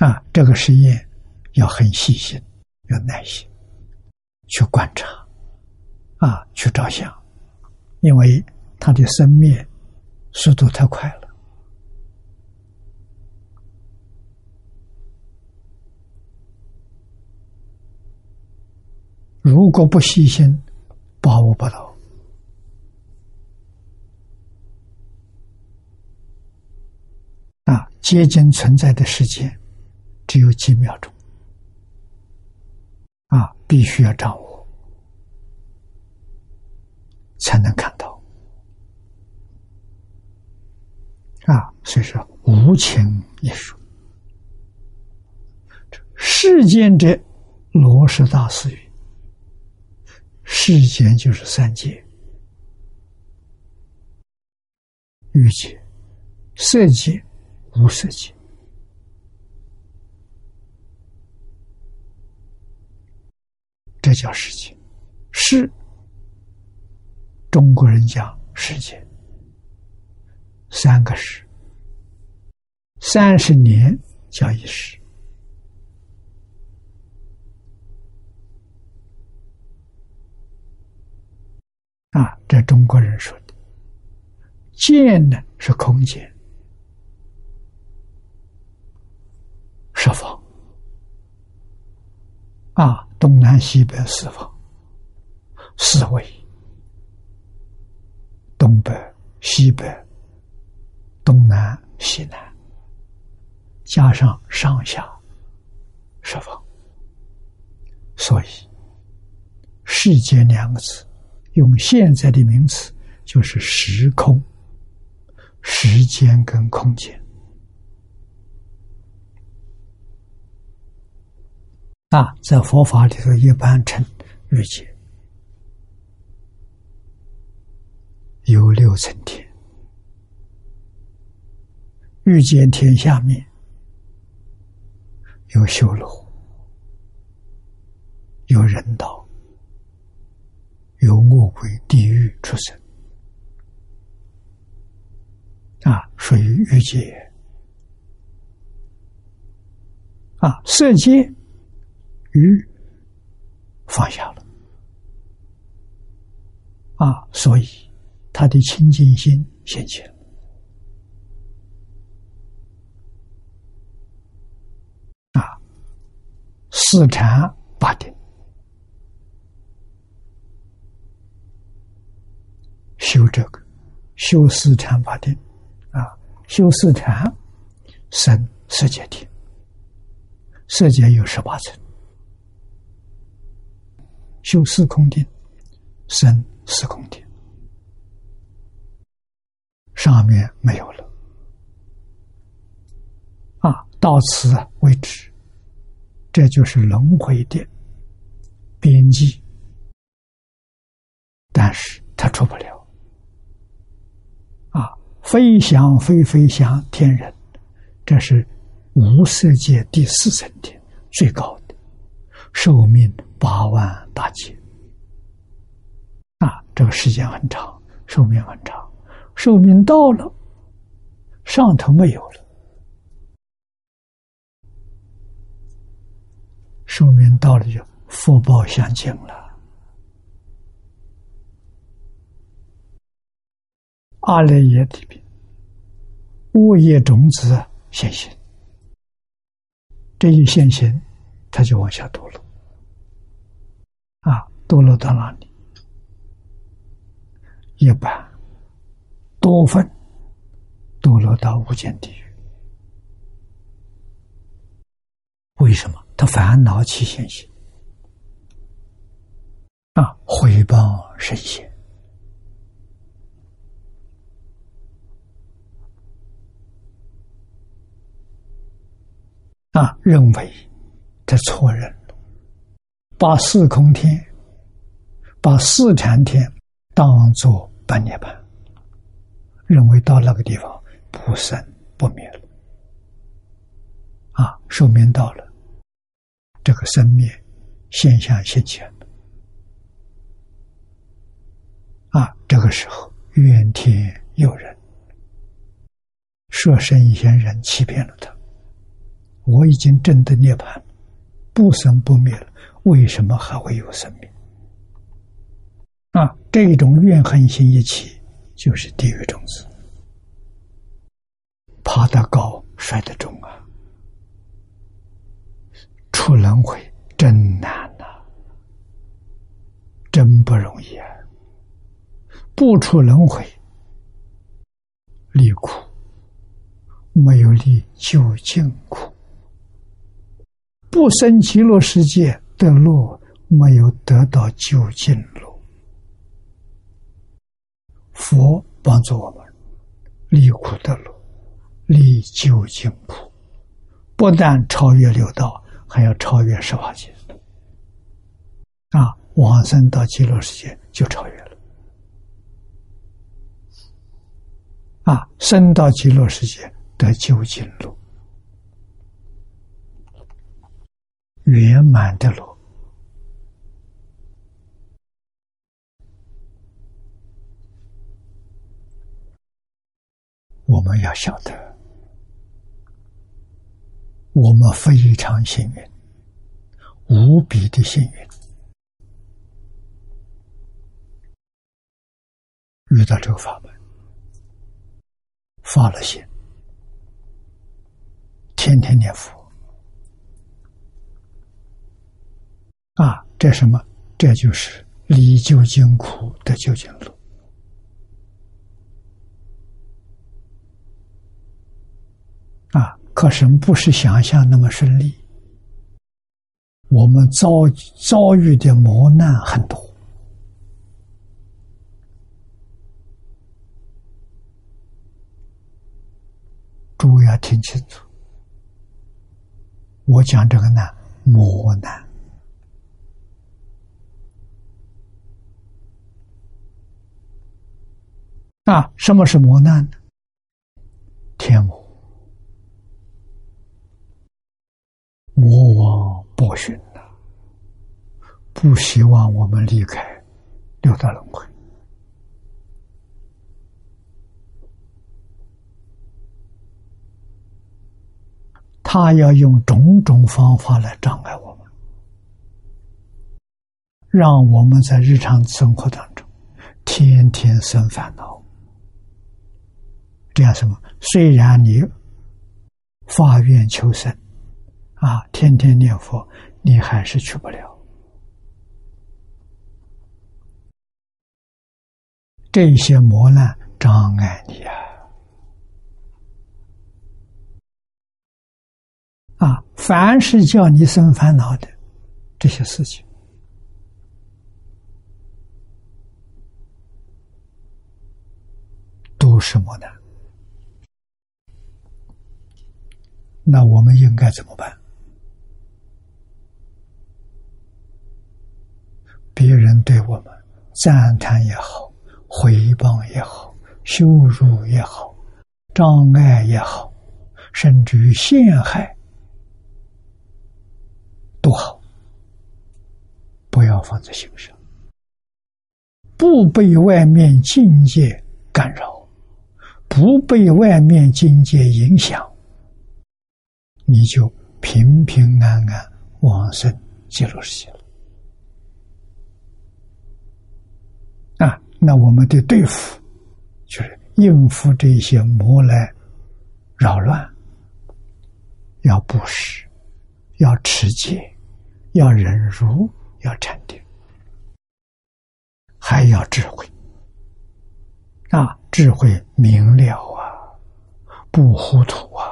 啊，这个实验要很细心，要耐心去观察，啊，去照相，因为。它的生灭速度太快了，如果不细心，把握不到啊，接近存在的时间只有几秒钟。啊，必须要掌握。才能看到。啊，所以说无情一说，世间者罗什大师语，世间就是三界：欲界、色界、无色界。这叫世界。是，中国人讲世界。三个是，三十年叫一世啊！这中国人说的，见呢是空间，十方啊，东南西北四方，四维，东北、西北。东南西南，加上上下十方，所以“世界”两个字，用现在的名词就是时空、时间跟空间。啊，在佛法里头一般称欲界，有六层天。欲见天下面有修罗，有人道，有恶鬼、地狱出生，啊，属于欲界。啊，色界欲放下了，啊，所以他的清净心现起了。四禅八定，修这个，修四禅八定，啊，修四禅生世界天，世界有十八层，修四空定，生四空定，上面没有了，啊，到此为止。这就是轮回的边际，但是他出不了。啊！飞翔飞飞翔天人，这是无色界第四层天最高的，寿命八万大劫啊！这个时间很长，寿命很长，寿命到了，上头没有了。寿命到了，就福报相尽了。阿赖耶里边，物业种子现行，这一现行，它就往下堕落。啊，堕落到哪里？一般多分堕落到无间地狱。为什么？他烦恼起现行啊，回报神仙啊，认为他错认，把四空天、把四禅天当作半涅盘，认为到那个地方不生不灭了，啊，寿命到了，这个生灭现象现前了，啊，这个时候怨天尤人。设身一些人欺骗了他，我已经证得涅槃，不生不灭了，为什么还会有生命？啊，这种怨恨心一起，就是地狱种子，爬得高，摔得重啊！出轮回真难呐，真不容易啊！不出轮回，离苦。没有离究竟苦，不生极乐世界的路，没有得到究竟路。佛帮助我们离苦的路，离究竟苦，不但超越六道，还要超越十八界。啊，往生到极乐世界就超越了。啊，生到极乐世界。得究竟路，圆满的路，我们要晓得，我们非常幸运，无比的幸运，遇到这个法门，发了心。天天念佛啊，这什么？这就是离究竟苦的究竟路啊！可是不是想象那么顺利，我们遭遭遇的磨难很多，诸位要听清楚。我讲这个难，磨难啊！什么是磨难呢？天魔、魔王不驯呐，不希望我们离开六道轮回。他要用种种方法来障碍我们，让我们在日常生活当中天天生烦恼。这样什么？虽然你发愿求生，啊，天天念佛，你还是去不了。这些磨难障碍你啊。啊，凡是叫你生烦恼的这些事情，都是磨难。那我们应该怎么办？别人对我们赞叹也好，回谤也好，羞辱也好，障碍也好，甚至于陷害。都好，不要放在心上，不被外面境界干扰，不被外面境界影响，你就平平安安往生极乐世界了。啊，那我们的对付，就是应付这些魔来扰乱，要布施，要持戒。要忍辱，要禅定，还要智慧啊！智慧明了啊，不糊涂啊！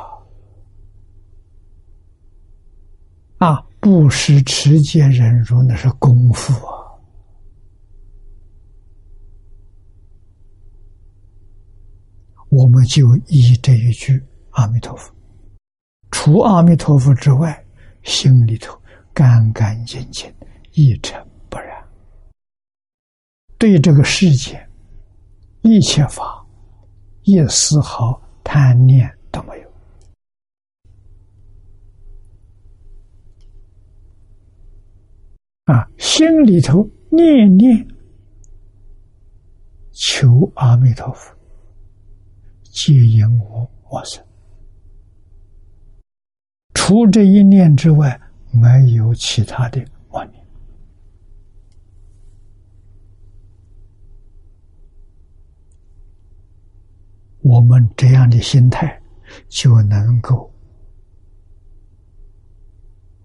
啊，布施持戒忍辱，那是功夫啊！我们就依这一句阿弥陀佛，除阿弥陀佛之外，心里头干干净净，一尘不染，对这个世界一切法一丝毫贪念都没有。啊！心里头念念求阿弥陀佛，皆因我往生。除这一念之外，没有其他的妄念。我们这样的心态，就能够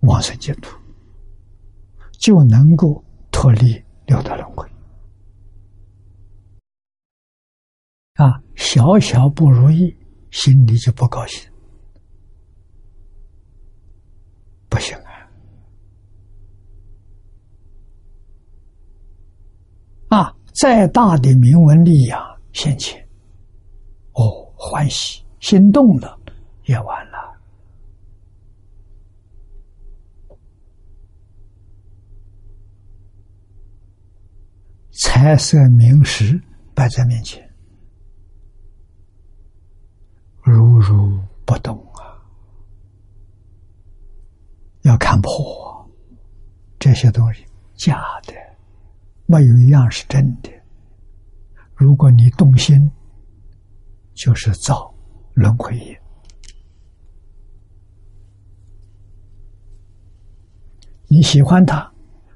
往生净土，就能够脱离六道轮回。啊，小小不如意，心里就不高兴。不行啊！啊，再大的名闻利养现前，哦，欢喜心动了，也完了。财色名食摆在面前，如如不动啊。要看破这些东西，假的，没有一样是真的。如果你动心，就是造轮回业。你喜欢他，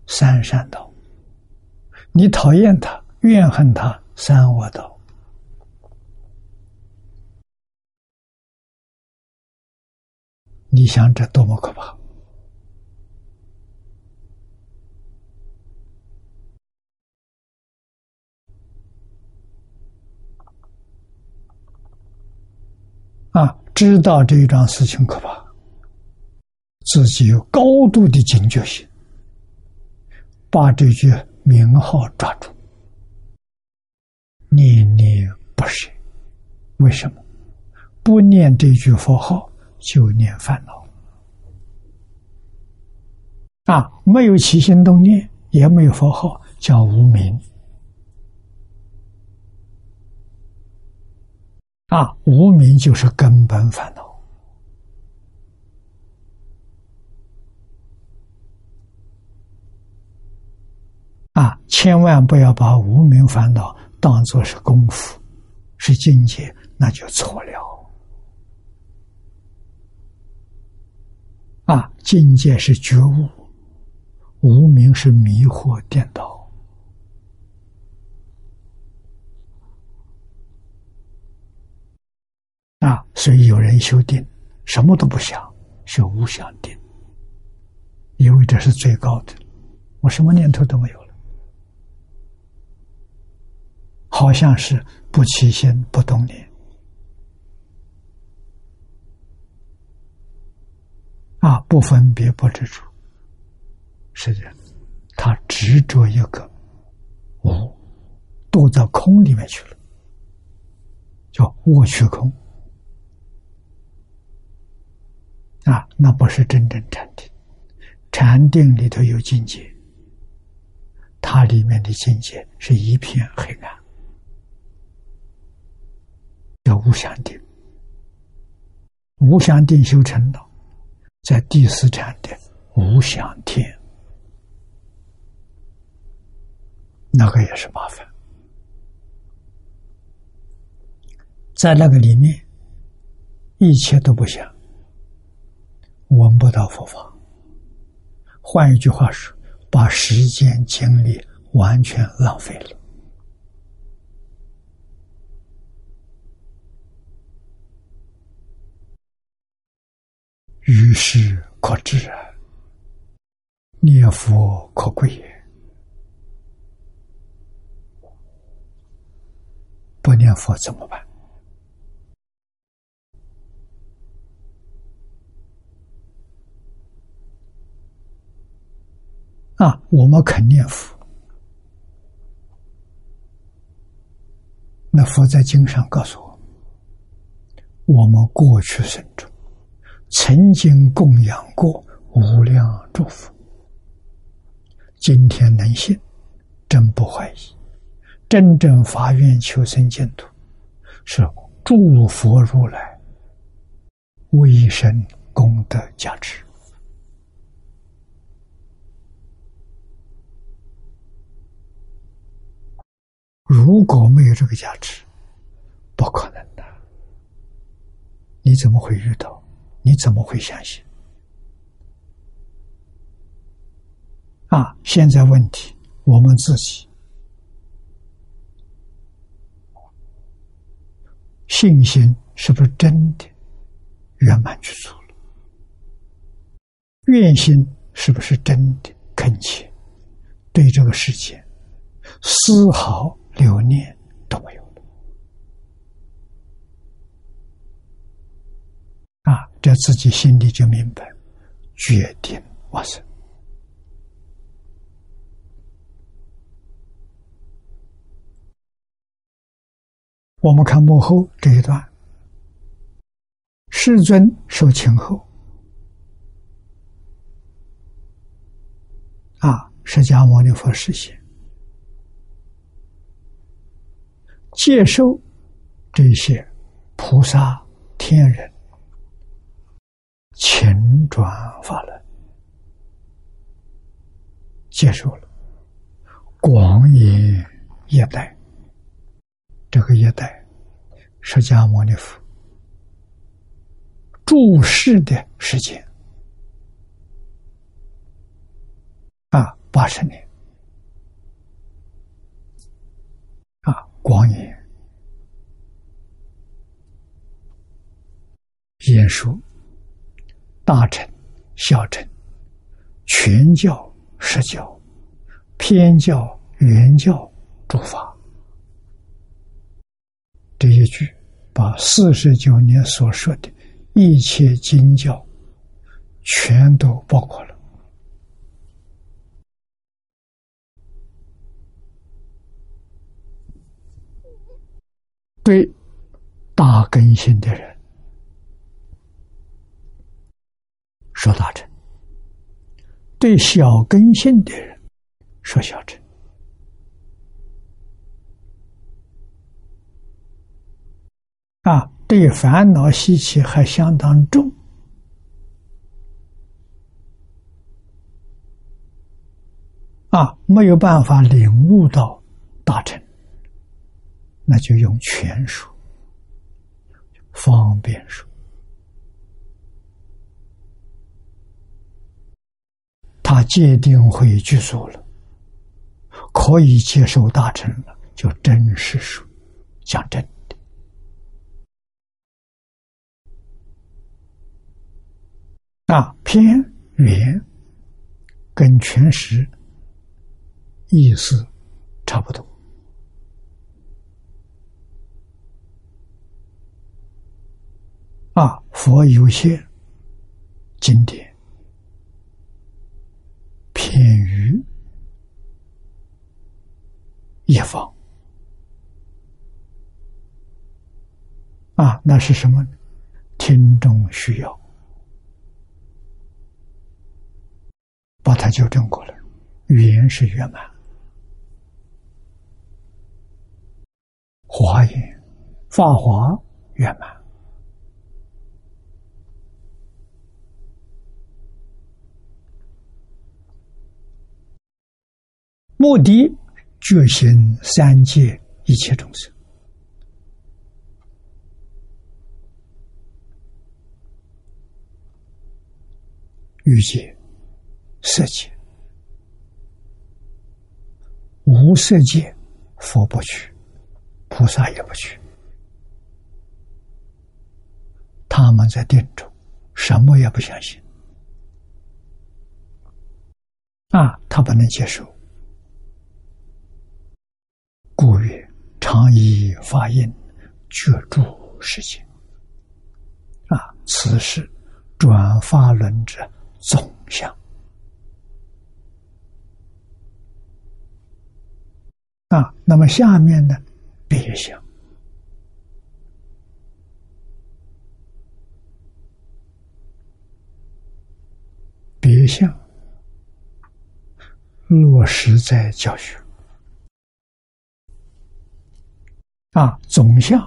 三善道；你讨厌他、怨恨他，三恶道。你想这多么可怕！啊，知道这一桩事情可怕，自己有高度的警觉性，把这句名号抓住，念念不舍。为什么不念这句佛号就念烦恼？啊，没有起心动念，也没有佛号，叫无名。啊，无名就是根本烦恼。啊，千万不要把无名烦恼当作是功夫，是境界，那就错了。啊，境界是觉悟，无名是迷惑颠倒。啊，所以有人修定，什么都不想，修无想定，因为这是最高的，我什么念头都没有了，好像是不起心不动念，啊，不分别不执着，是的，他执着一个无，堕到空里面去了，叫我去空。啊，那不是真正禅定。禅定里头有境界，它里面的境界是一片黑暗，叫无相定。无相定修成了，在第四禅的无想天，那个也是麻烦，在那个里面，一切都不想。闻不到佛法，换一句话说，把时间精力完全浪费了。于是可知啊，念佛可贵也，不念佛怎么办？啊，我们肯念佛。那佛在经上告诉我，我们过去生中曾经供养过无量祝福，今天能信，真不怀疑。真正发愿求生净土，是诸佛如来威神功德加持。如果没有这个加持，不可能的。你怎么会遇到？你怎么会相信？啊！现在问题，我们自己信心是不是真的圆满具足了？愿心是不是真的恳切？对这个世界丝毫留念都没有。啊，这自己心里就明白，决定完成。我们看幕后这一段，世尊受请后，啊，释迦牟尼佛实现，接受这些菩萨天人。前转法轮，接受了。广严一代，这个一代释迦牟尼佛。注释的时间。啊，八十年。啊，广严演说。大乘、小乘、全教、实教、偏教、原教诸法，这一句把四十九年所说的一切经教全都包括了。对大根性的人。说大乘，对小根性的人说小乘，啊，对烦恼习气还相当重，啊，没有办法领悟到大乘，那就用全说，方便说。他界定会具足了，可以接受大乘了，就真实说，讲真的。啊，偏圆跟全实意思差不多。啊，佛有些经典。偏于一方啊，那是什么？听众需要把它纠正过来，语言是圆满，华严、法华圆满。目的觉醒三界一切众生，欲界、色界、无色界，佛不去，菩萨也不去，他们在定中，什么也不相信，啊，他不能接受。故曰：常以法印觉诸世界。啊，此是转法轮者总相。啊，那么下面呢？别相。别相落实在教学啊，总相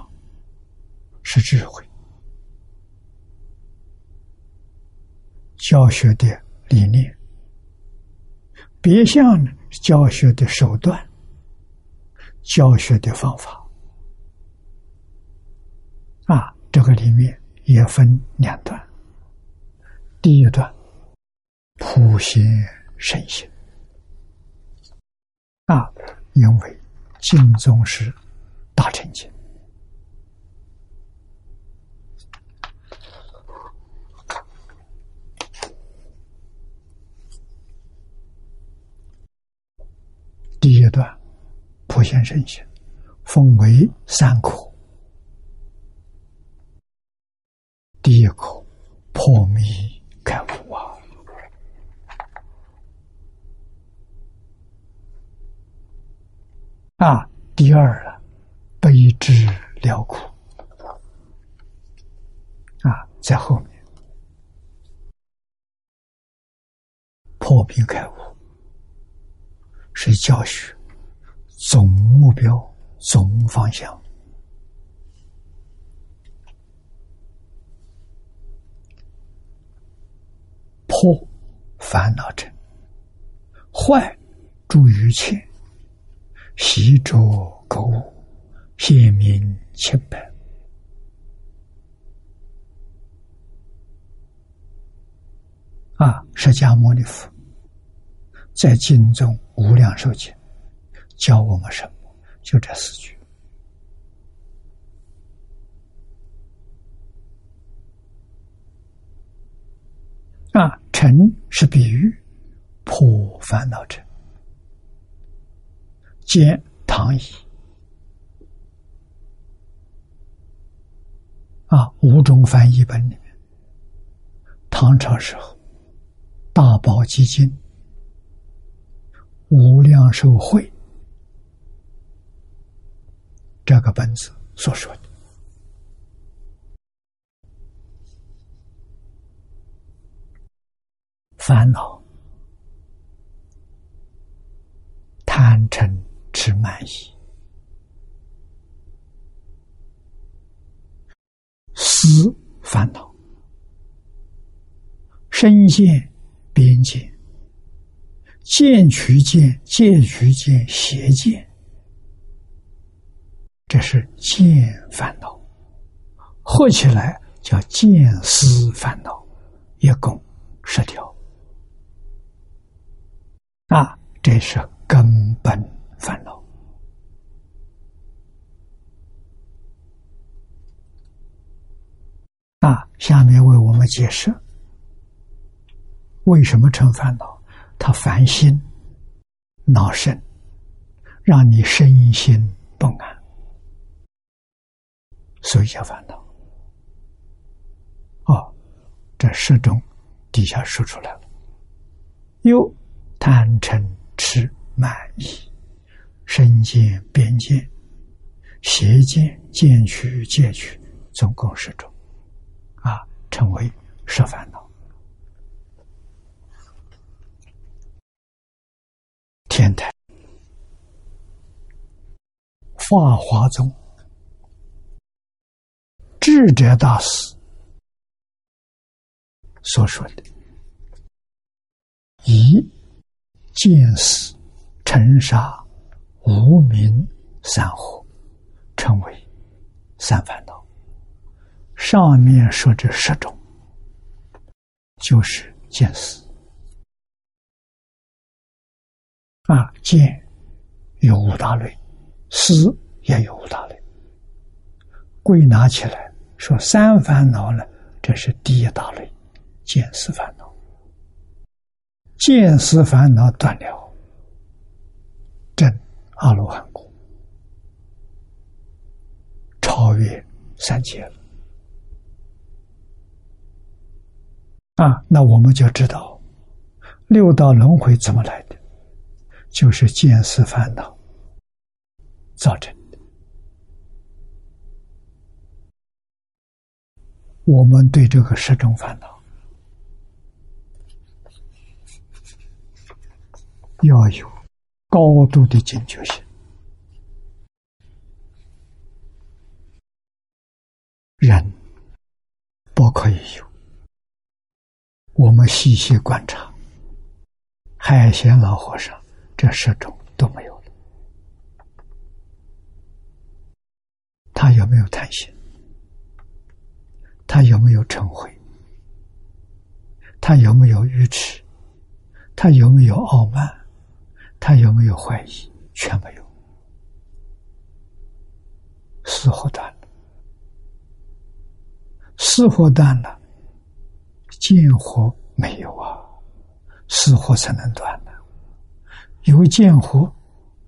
是智慧，教学的理念，别相呢，教学的手段，教学的方法。啊，这个里面也分两段。第一段，普贤圣行啊，因为净宗是大成经。第一段，普贤圣行，分为三口，第一口破迷。开悟啊！啊，第二了，知了苦。啊，在后面。破冰开悟。是教学总目标、总方向。破烦恼症，坏诸于切，习着购物，显明清白。啊！释迦牟尼佛在经中无量寿经教我们什么？就这四句。啊，尘是比喻，破烦恼者，兼唐矣。啊，五种翻译本里面，唐朝时候，大宝积经、无量寿会这个本子所说的。烦恼、贪嗔痴慢疑、思烦恼、身见、边界、见取见、见取见、邪见，这是见烦恼，合起来叫见思烦恼，一共十条。啊，这是根本烦恼。啊，下面为我们解释为什么成烦恼？他烦心、恼肾，让你身心不安，所以叫烦恼。哦，这十种底下说出来了，有。贪嗔痴慢疑，身见边见，邪见见取戒取，总共十种，称为十烦恼。天台法华宗智者大师所说的，一。见死、尘沙、无名三惑，称为三烦恼。上面说这十种，就是见死。啊，见有五大类，思也有五大类。归纳起来说，三烦恼呢，这是第一大类，见思烦恼。见思烦恼断了，正阿罗汉果，超越三界了。啊，那我们就知道六道轮回怎么来的，就是见思烦恼造成的。我们对这个十种烦恼要有高度的警觉性。我们细细观察，海鲜老和尚这十种都没有了。他有没有贪心？他有没有嗔恚？他有没有愚痴？他有没有傲慢？他有没有怀疑？全没有，死活断了，死活断了。见火没有啊，死火才能断呢。有见火，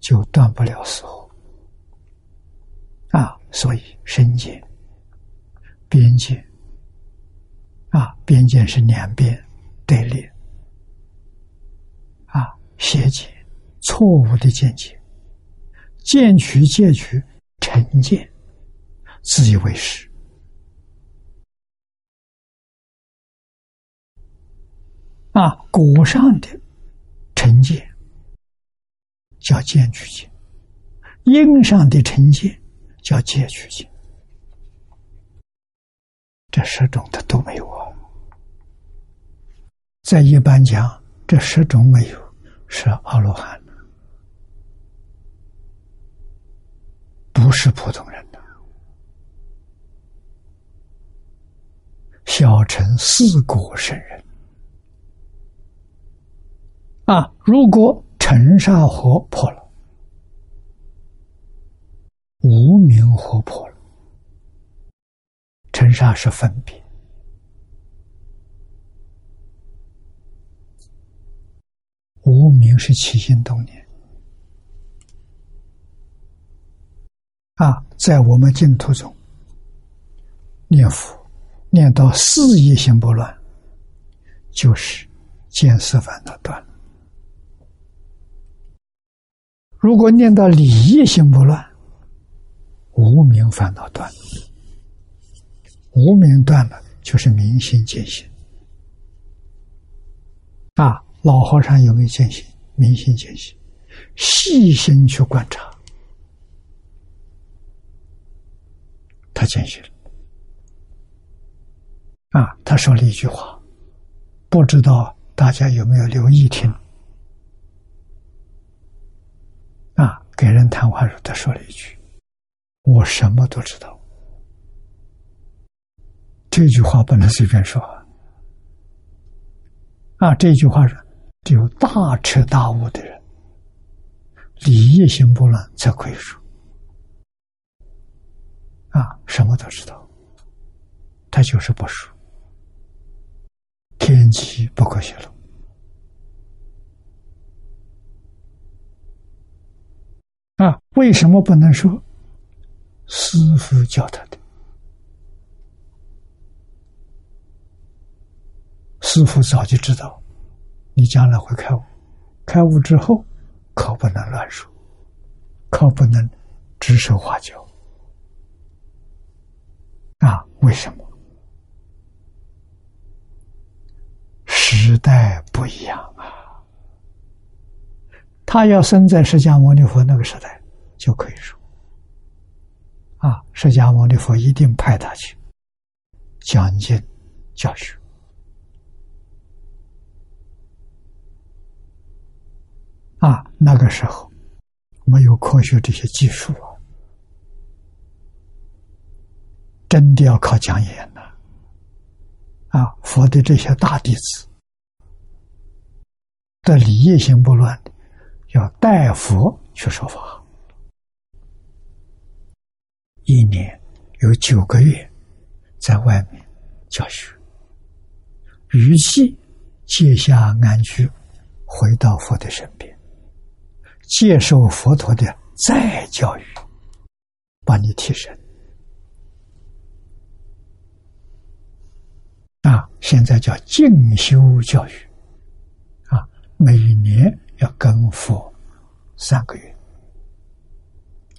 就断不了死火啊。所以身见、边界啊，边界是两边对立啊，邪见、错误的见解，见取、戒取、成见，自以为是。啊，果上的成见叫见取见，因上的成见叫戒取见。这十种的都没有啊。在一般讲，这十种没有是阿罗汉，不是普通人的。小乘四果圣人。啊！如果尘沙河破了，无名河破了。尘沙是分别，无名是起心动念。啊，在我们净土中，念佛念到四意心不乱，就是见思烦恼断了。如果念到理业心不乱，无名烦恼断，无名断了就是明心见性。啊，老和尚有没有见性？明心见性，细心去观察，他见性了。啊，他说了一句话，不知道大家有没有留意听？给人谈话时，他说了一句：“我什么都知道。”这句话不能随便说。啊，这句话是只有大彻大悟的人，理业心不乱才可以说。啊，什么都知道，他就是不说，天机不可泄露。啊，为什么不能说？师傅教他的，师傅早就知道，你将来会开悟，开悟之后可不能乱说，可不能指手画脚。啊，为什么？时代不一样。他要生在释迦牟尼佛那个时代，就可以说，啊，释迦牟尼佛一定派他去讲经教学，啊，那个时候没有科学这些技术啊，真的要靠讲演的，啊，佛的这些大弟子的礼业心不乱的。要代佛去说法，一年有九个月在外面教学，语气接下安居，回到佛的身边，接受佛陀的再教育，把你提升。啊，现在叫进修教育，啊，每年。要跟佛三个月，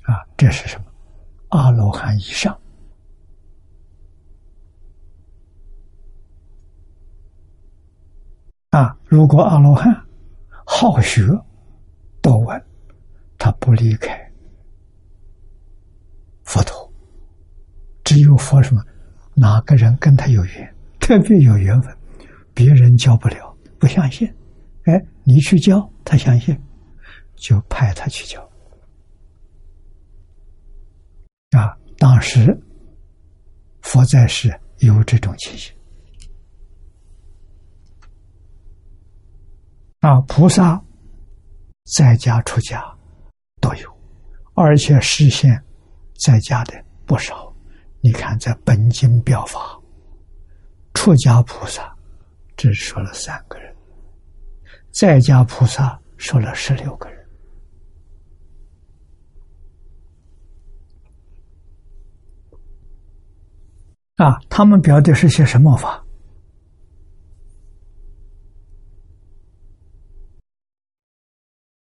啊，这是什么？阿罗汉以上啊！如果阿罗汉好学，多闻，他不离开佛陀。只有佛什么？哪个人跟他有缘，特别有缘分，别人教不了，不相信。哎，你去教，他相信，就派他去教。啊，当时佛在世有这种情形。啊，菩萨在家出家都有，而且实现在家的不少。你看，在本经表法，出家菩萨只说了三个人，在家菩萨说了十六个人。啊，他们表的是些什么法？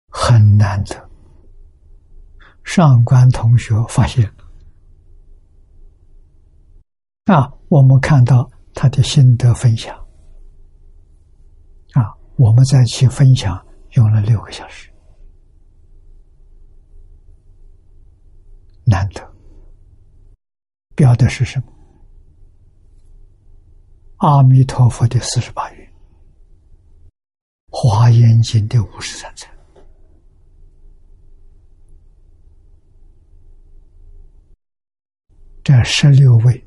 很难得，上官同学发现。啊，我们看到他的心得分享，我们在去分享用了六个小时，难得。标的是什么？阿弥陀佛的四十八愿，华严经的五十三层，这十六位。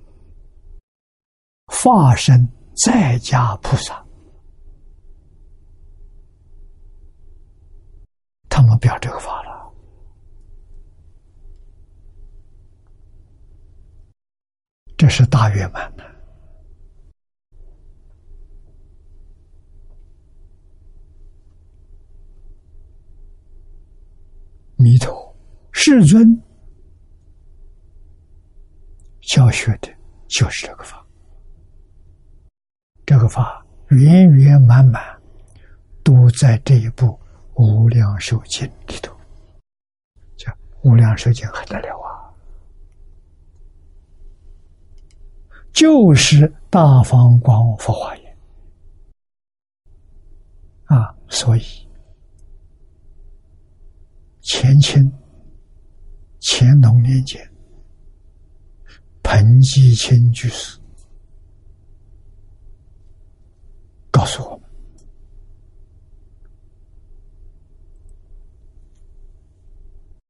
化身在家菩萨，他们表这个法了，这是大圆满的。弥陀世尊教学的就是这个法。这个法圆圆满满，都在这一部《无量寿经》里头。叫《无量寿经》还得了啊？就是大方广佛华严啊！所以前清乾隆年间，彭基清居士。告诉我们，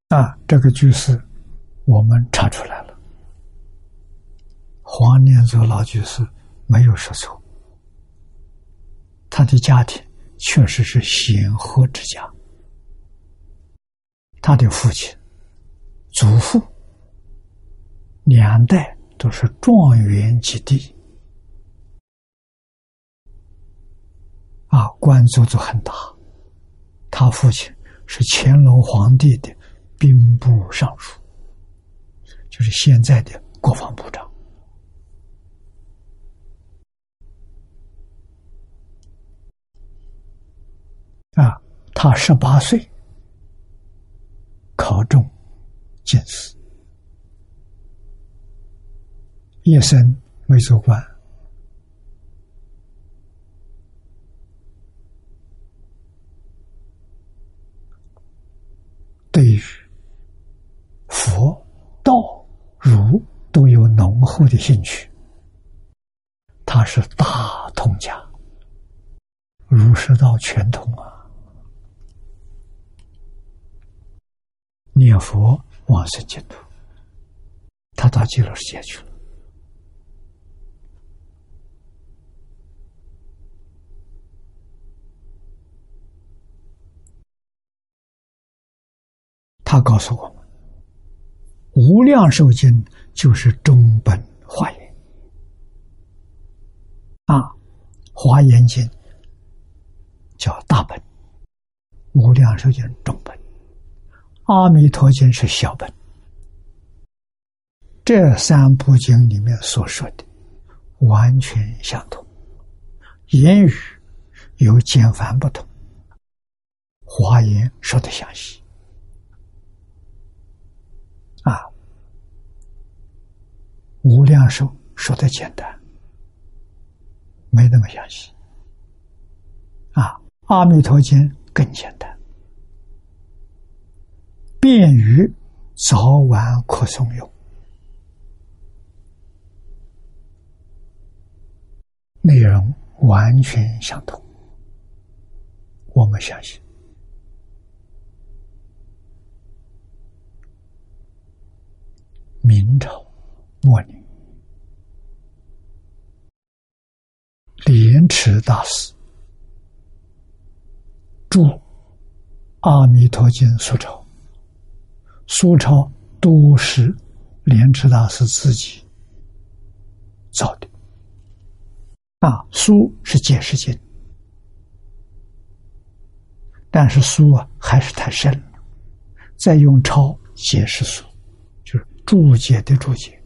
啊，这个句式我们查出来了。黄念祖老居士没有说错，他的家庭确实是显赫之家，他的父亲、祖父两代都是状元及第。啊，官做做很大，他父亲是乾隆皇帝的兵部尚书，就是现在的国防部长。啊，他十八岁考中进士，一生没做官。对于佛、道、儒都有浓厚的兴趣，他是大通家，儒释道全通啊！念佛往生净土，他到极乐世界去了。他告诉我们，《无量寿经》就是中本华严啊，《华严经》叫大本，《无量寿经》中本，《阿弥陀经》是小本。这三部经里面所说的完全相同，言语有简繁不同，《华严》说的详细。啊，无量寿说的简单，没那么详细。啊，阿弥陀经更简单。便于早晚可诵用，内容完全相同。我们相信，明朝末年，莲池大师著《阿弥陀经》苏钞，苏钞都是莲池大师自己造的。啊，书是解释经。但是书啊还是太深了，再用抄解释书，就是注解的注解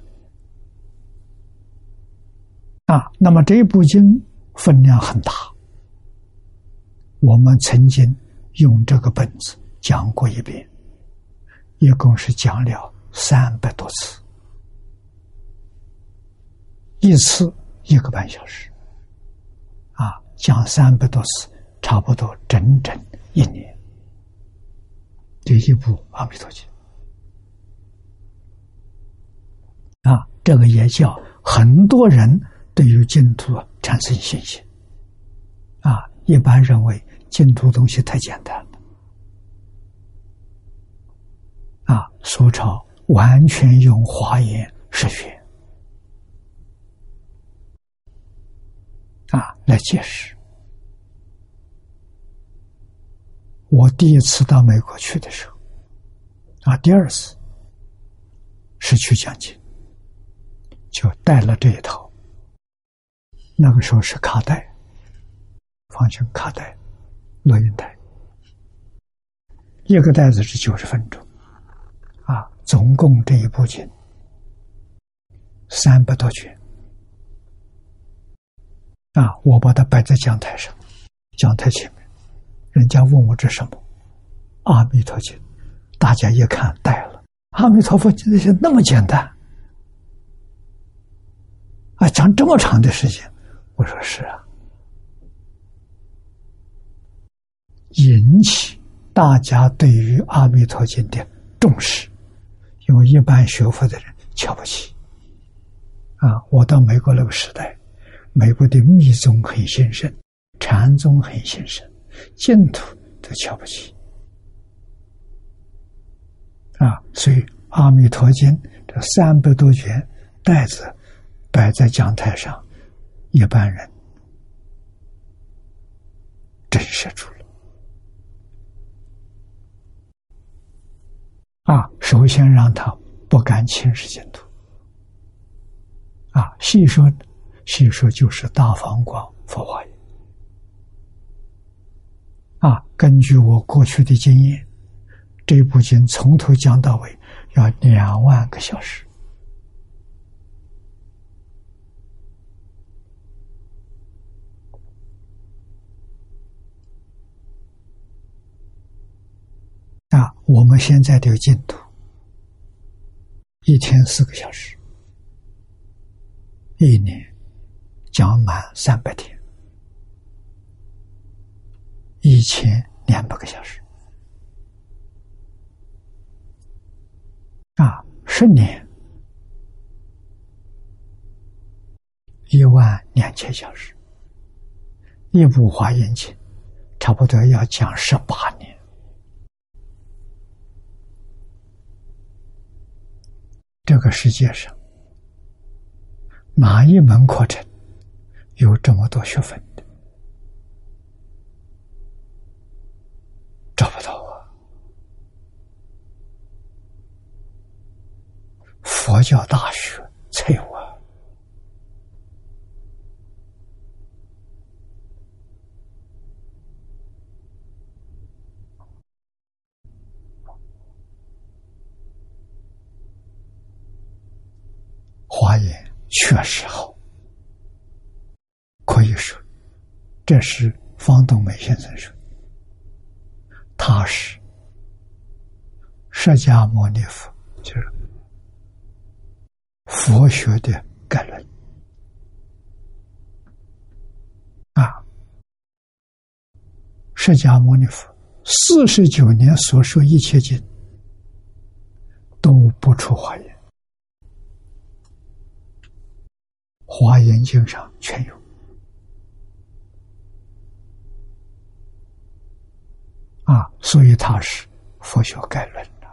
啊。那么这部经分量很大，我们曾经用这个本子讲过一遍，一共是讲了三百多次，一次一个半小时，啊，讲三百多次，差不多整整。一年，第一部《阿弥陀经》啊，这个也叫很多人对于净土产生信心啊。一般认为净土东西太简单了啊，苏超完全用华严实学啊来解释。我第一次到美国去的时候，啊，第二次是去讲经，就带了这一套。那个时候是卡带，放进卡带、录音带，一个袋子是九十分钟，啊，总共这一部经三百多卷，啊，我把它摆在讲台上，讲台前面。人家问我这什么？阿弥陀经，大家一看呆了。阿弥陀佛经那些那么简单，啊，讲这么长的时间，我说是啊，引起大家对于阿弥陀经的重视，因为一般学佛的人瞧不起。啊，我到美国那个时代，美国的密宗很兴盛，禅宗很兴盛。净土都瞧不起啊！所以《阿弥陀经》这三百多卷袋子摆在讲台上，一般人震慑住了啊！首先让他不敢轻视净土啊！细说，细说就是大方广佛法言。啊，根据我过去的经验，这部经从头讲到尾要两万个小时。啊，我们现在的进度，一天四个小时，一年讲满三百天。一千两百个小时啊，十年一万两千小时，一部华严经差不多要讲十八年。这个世界上哪一门课程有这么多学分？找不到啊！佛教大学才有啊！华严确实好，可以说，这是方东美先生说。他是释迦牟尼佛，就是佛学的概论啊。释迦牟尼佛四十九年所说一切经，都不出华严，华严经上全有。啊，所以它是佛学概论的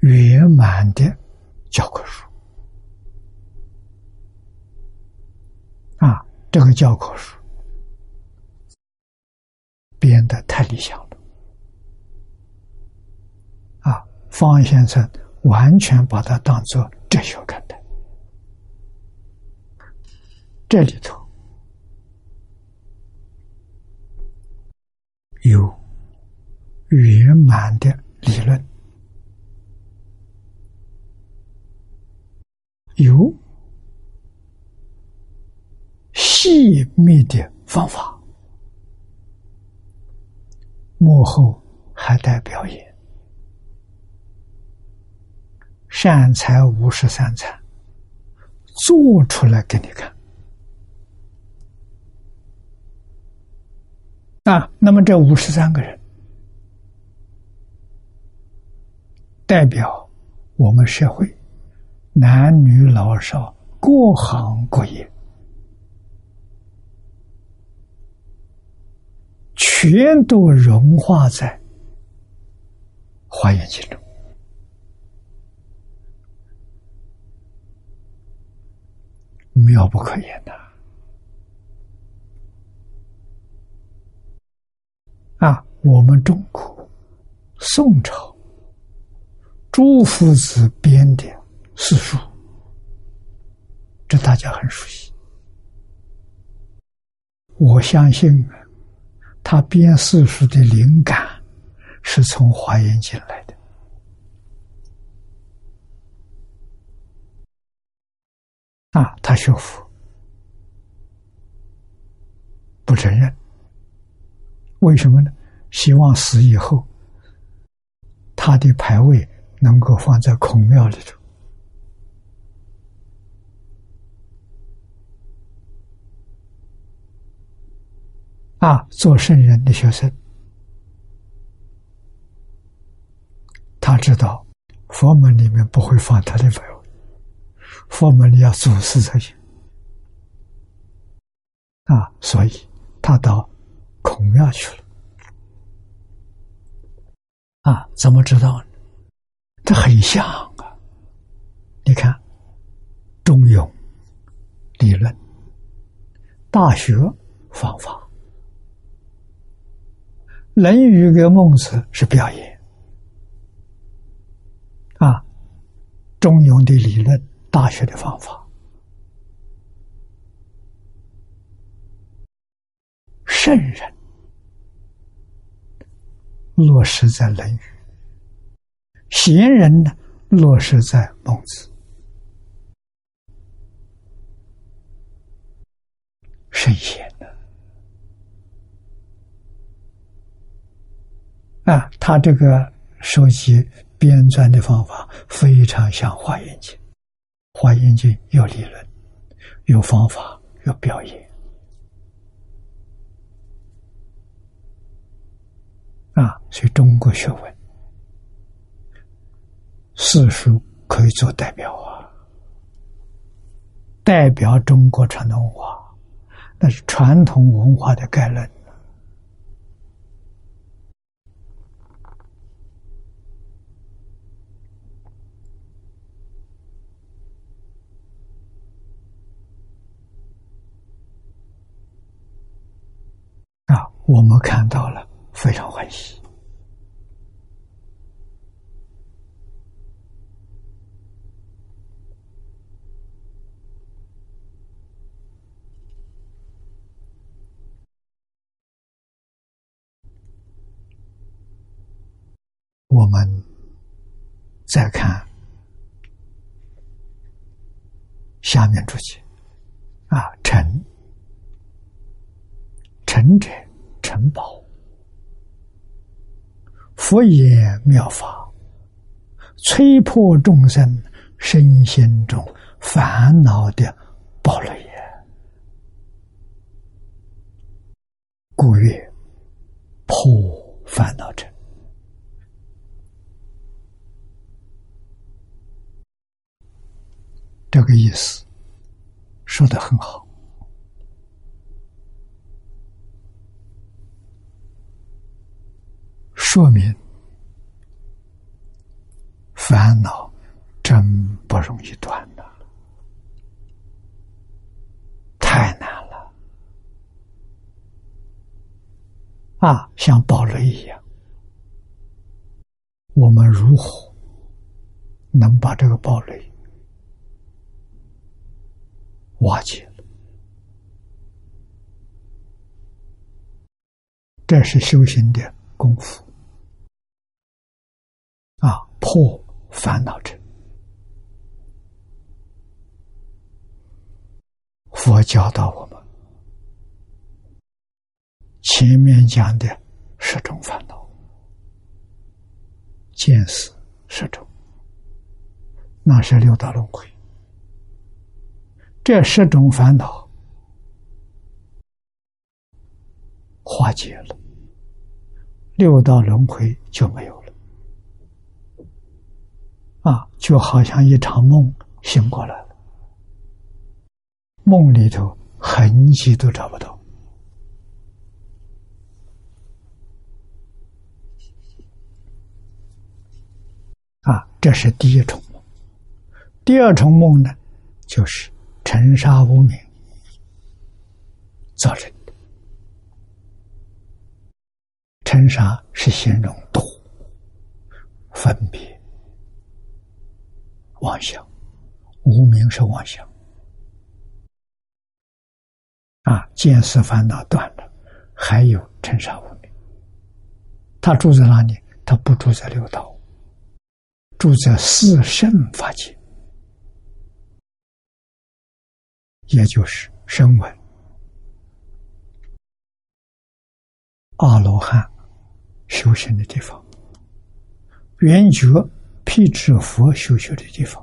圆满的教科书。啊，这个教科书。编的太理想了，啊！方先生完全把它当做哲学看待。这里头有圆满的理论，有细密的方法。幕后还带表演，善财五十三财做出来给你看啊！那么这五十三个人代表我们社会男女老少各行各业。全都融化在华严经中妙不可言的啊！我们中国宋朝朱夫子编的四书，这大家很熟悉。我相信。他编四书的灵感是从《华严经》来的啊！他学佛不承认，为什么呢？希望死以后，他的牌位能够放在孔庙里头。啊，做圣人的学生，他知道佛门里面不会放他的牌，佛门里要祖师才行。啊，所以他到孔庙去了。啊，怎么知道呢？这很像啊！你看，《中庸》理论，《大学》方法。《论语》跟孟子是表演啊，《中庸》的理论，《大学》的方法，圣人落实在《论语》，贤人呢落实在孟子，圣贤。啊，他这个收集编撰的方法非常像《华严经》，《华严经》有理论，有方法，有表演。啊，所以中国学问四书可以做代表啊，代表中国传统文化，那是传统文化的概论。我们看到了，非常欢喜。我们再看下面注解啊，臣，臣者。城堡，佛言妙法，摧破众生身心中烦恼的堡垒也。故曰：破烦恼者。这个意思说的很好，说明烦恼真不容易断的，太难了啊！像堡垒一样，我们如何能把这个堡垒？瓦解了，这是修行的功夫啊！破烦恼者，佛教导我们，前面讲的十种烦恼，见识十种，那是六道轮回。这十种烦恼化解了，六道轮回就没有。啊，就好像一场梦醒过来了，梦里头痕迹都找不到。啊，这是第一重梦。第二重梦呢，就是。尘沙无名造成的，尘沙是形容多、分别、妄想，无名是妄想啊。见思烦恼断了，还有尘沙无名，他住在哪里？他不住在六道，住在四圣法界。也就是声闻、阿罗汉修行的地方，圆觉、辟支佛修学的地方，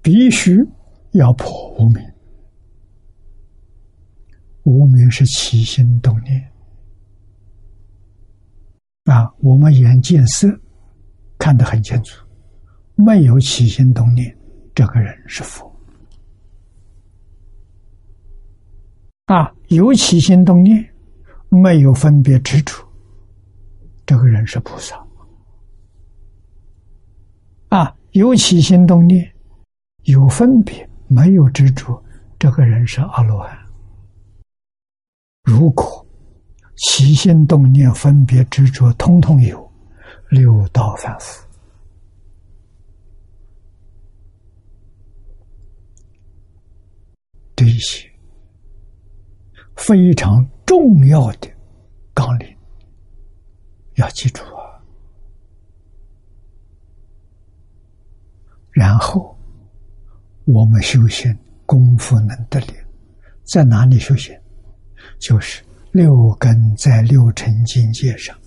必须要破无明。无明是起心动念。啊，我们眼见色看得很清楚，没有起心动念，这个人是佛。啊，有起心动念，没有分别执着，这个人是菩萨。啊，有起心动念，有分别，没有执着，这个人是阿罗汉。如果。起心动念、分别执着，通通有六道反复。这一些非常重要的纲领，要记住啊。然后我们修行功夫能得力，在哪里修行？就是。六根在六尘境界上，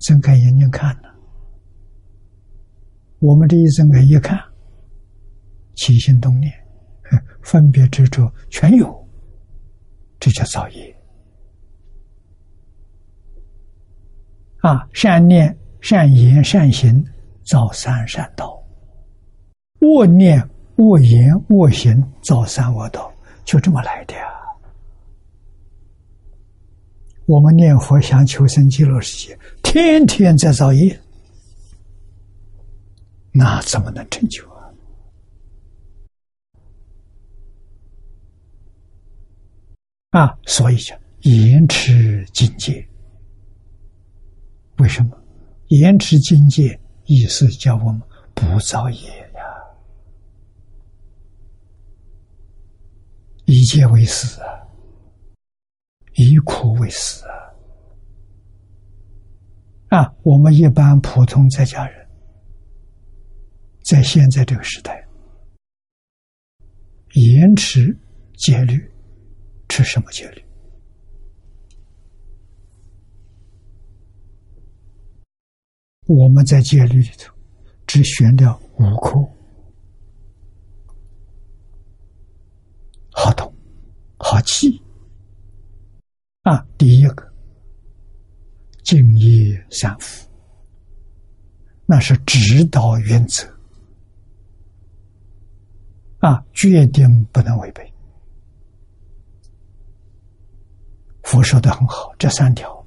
睁开眼睛看呢。我们这一睁开一看，起心动念、分别执着全有，这叫造业。啊，善念、善言、善行造三善道；恶念、恶言、恶行造三恶道，就这么来的呀。我们念佛想求生极乐世界，天天在造业，那怎么能成就啊？所以叫延迟境界。为什么延迟境界？意思叫我们不造业呀，一切为死啊。以苦为食啊！啊，我们一般普通在家人，在现在这个时代，延迟戒律，吃什么戒律？我们在戒律里头只选了五颗。好懂，好记。啊，第一个。敬业善福。那是指导原则。啊，决定不能违背。佛说的很好，这三条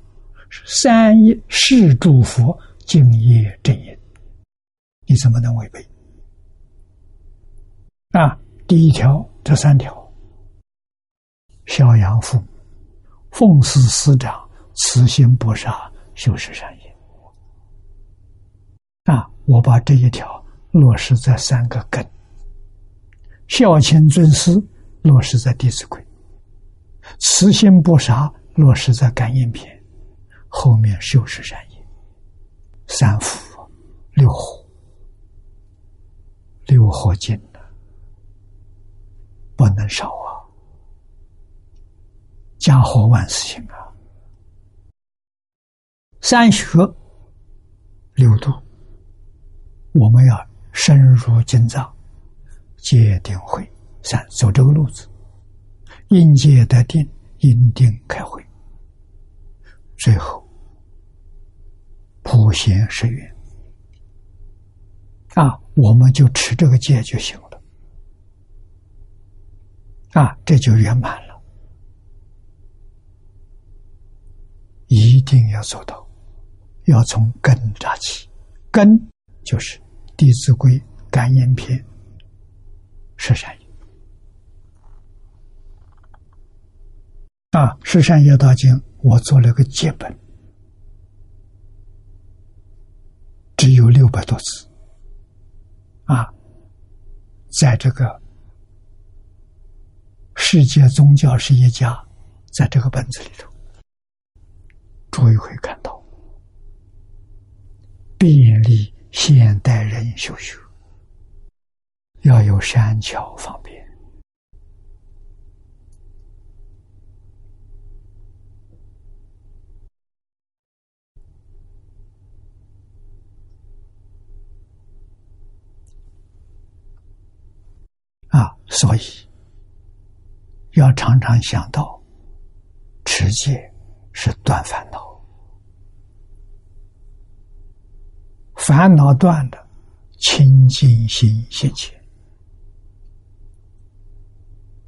三业是诸佛敬业正业，你怎么能违背？啊，第一条，这三条，孝养父母，奉事师长，慈心不杀，修持善业。啊，我把这一条落实在三个根：孝亲尊师，落实在《弟子规》。慈心不杀落实在感应篇，后面修持善业，三福六火，六火尽了，不能少啊！家和万事兴啊！三学六度，我们要深入经藏，戒定慧三走这个路子。应戒得定，因定开会，最后普贤十愿啊，我们就持这个戒就行了啊，这就圆满了。一定要做到，要从根扎起，根就是《弟子规》《感应篇》十善业。啊，《十善业道经》我做了个结本，只有六百多字。啊，在这个世界宗教是一家，在这个本子里头，诸位可以看到，便利现代人修学，要有善巧方便。啊，所以要常常想到，持戒是断烦恼，烦恼断了，清净心现前，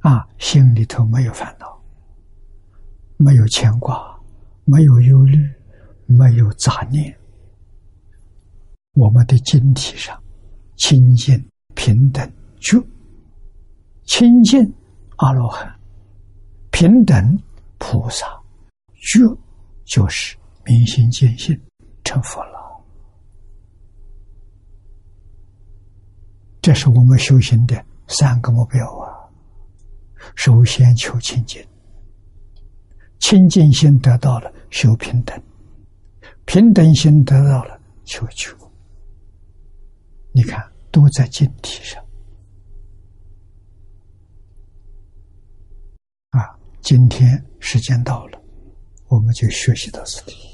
啊，心里头没有烦恼，没有牵挂，没有忧虑，没有杂念，我们的晶体上清净平等就。清净阿罗汉，平等菩萨，觉就是明心见性成佛了。这是我们修行的三个目标啊！首先求清净，清净心得到了，修平等，平等心得到了，求觉。你看，都在净体上。今天时间到了，我们就学习到这里。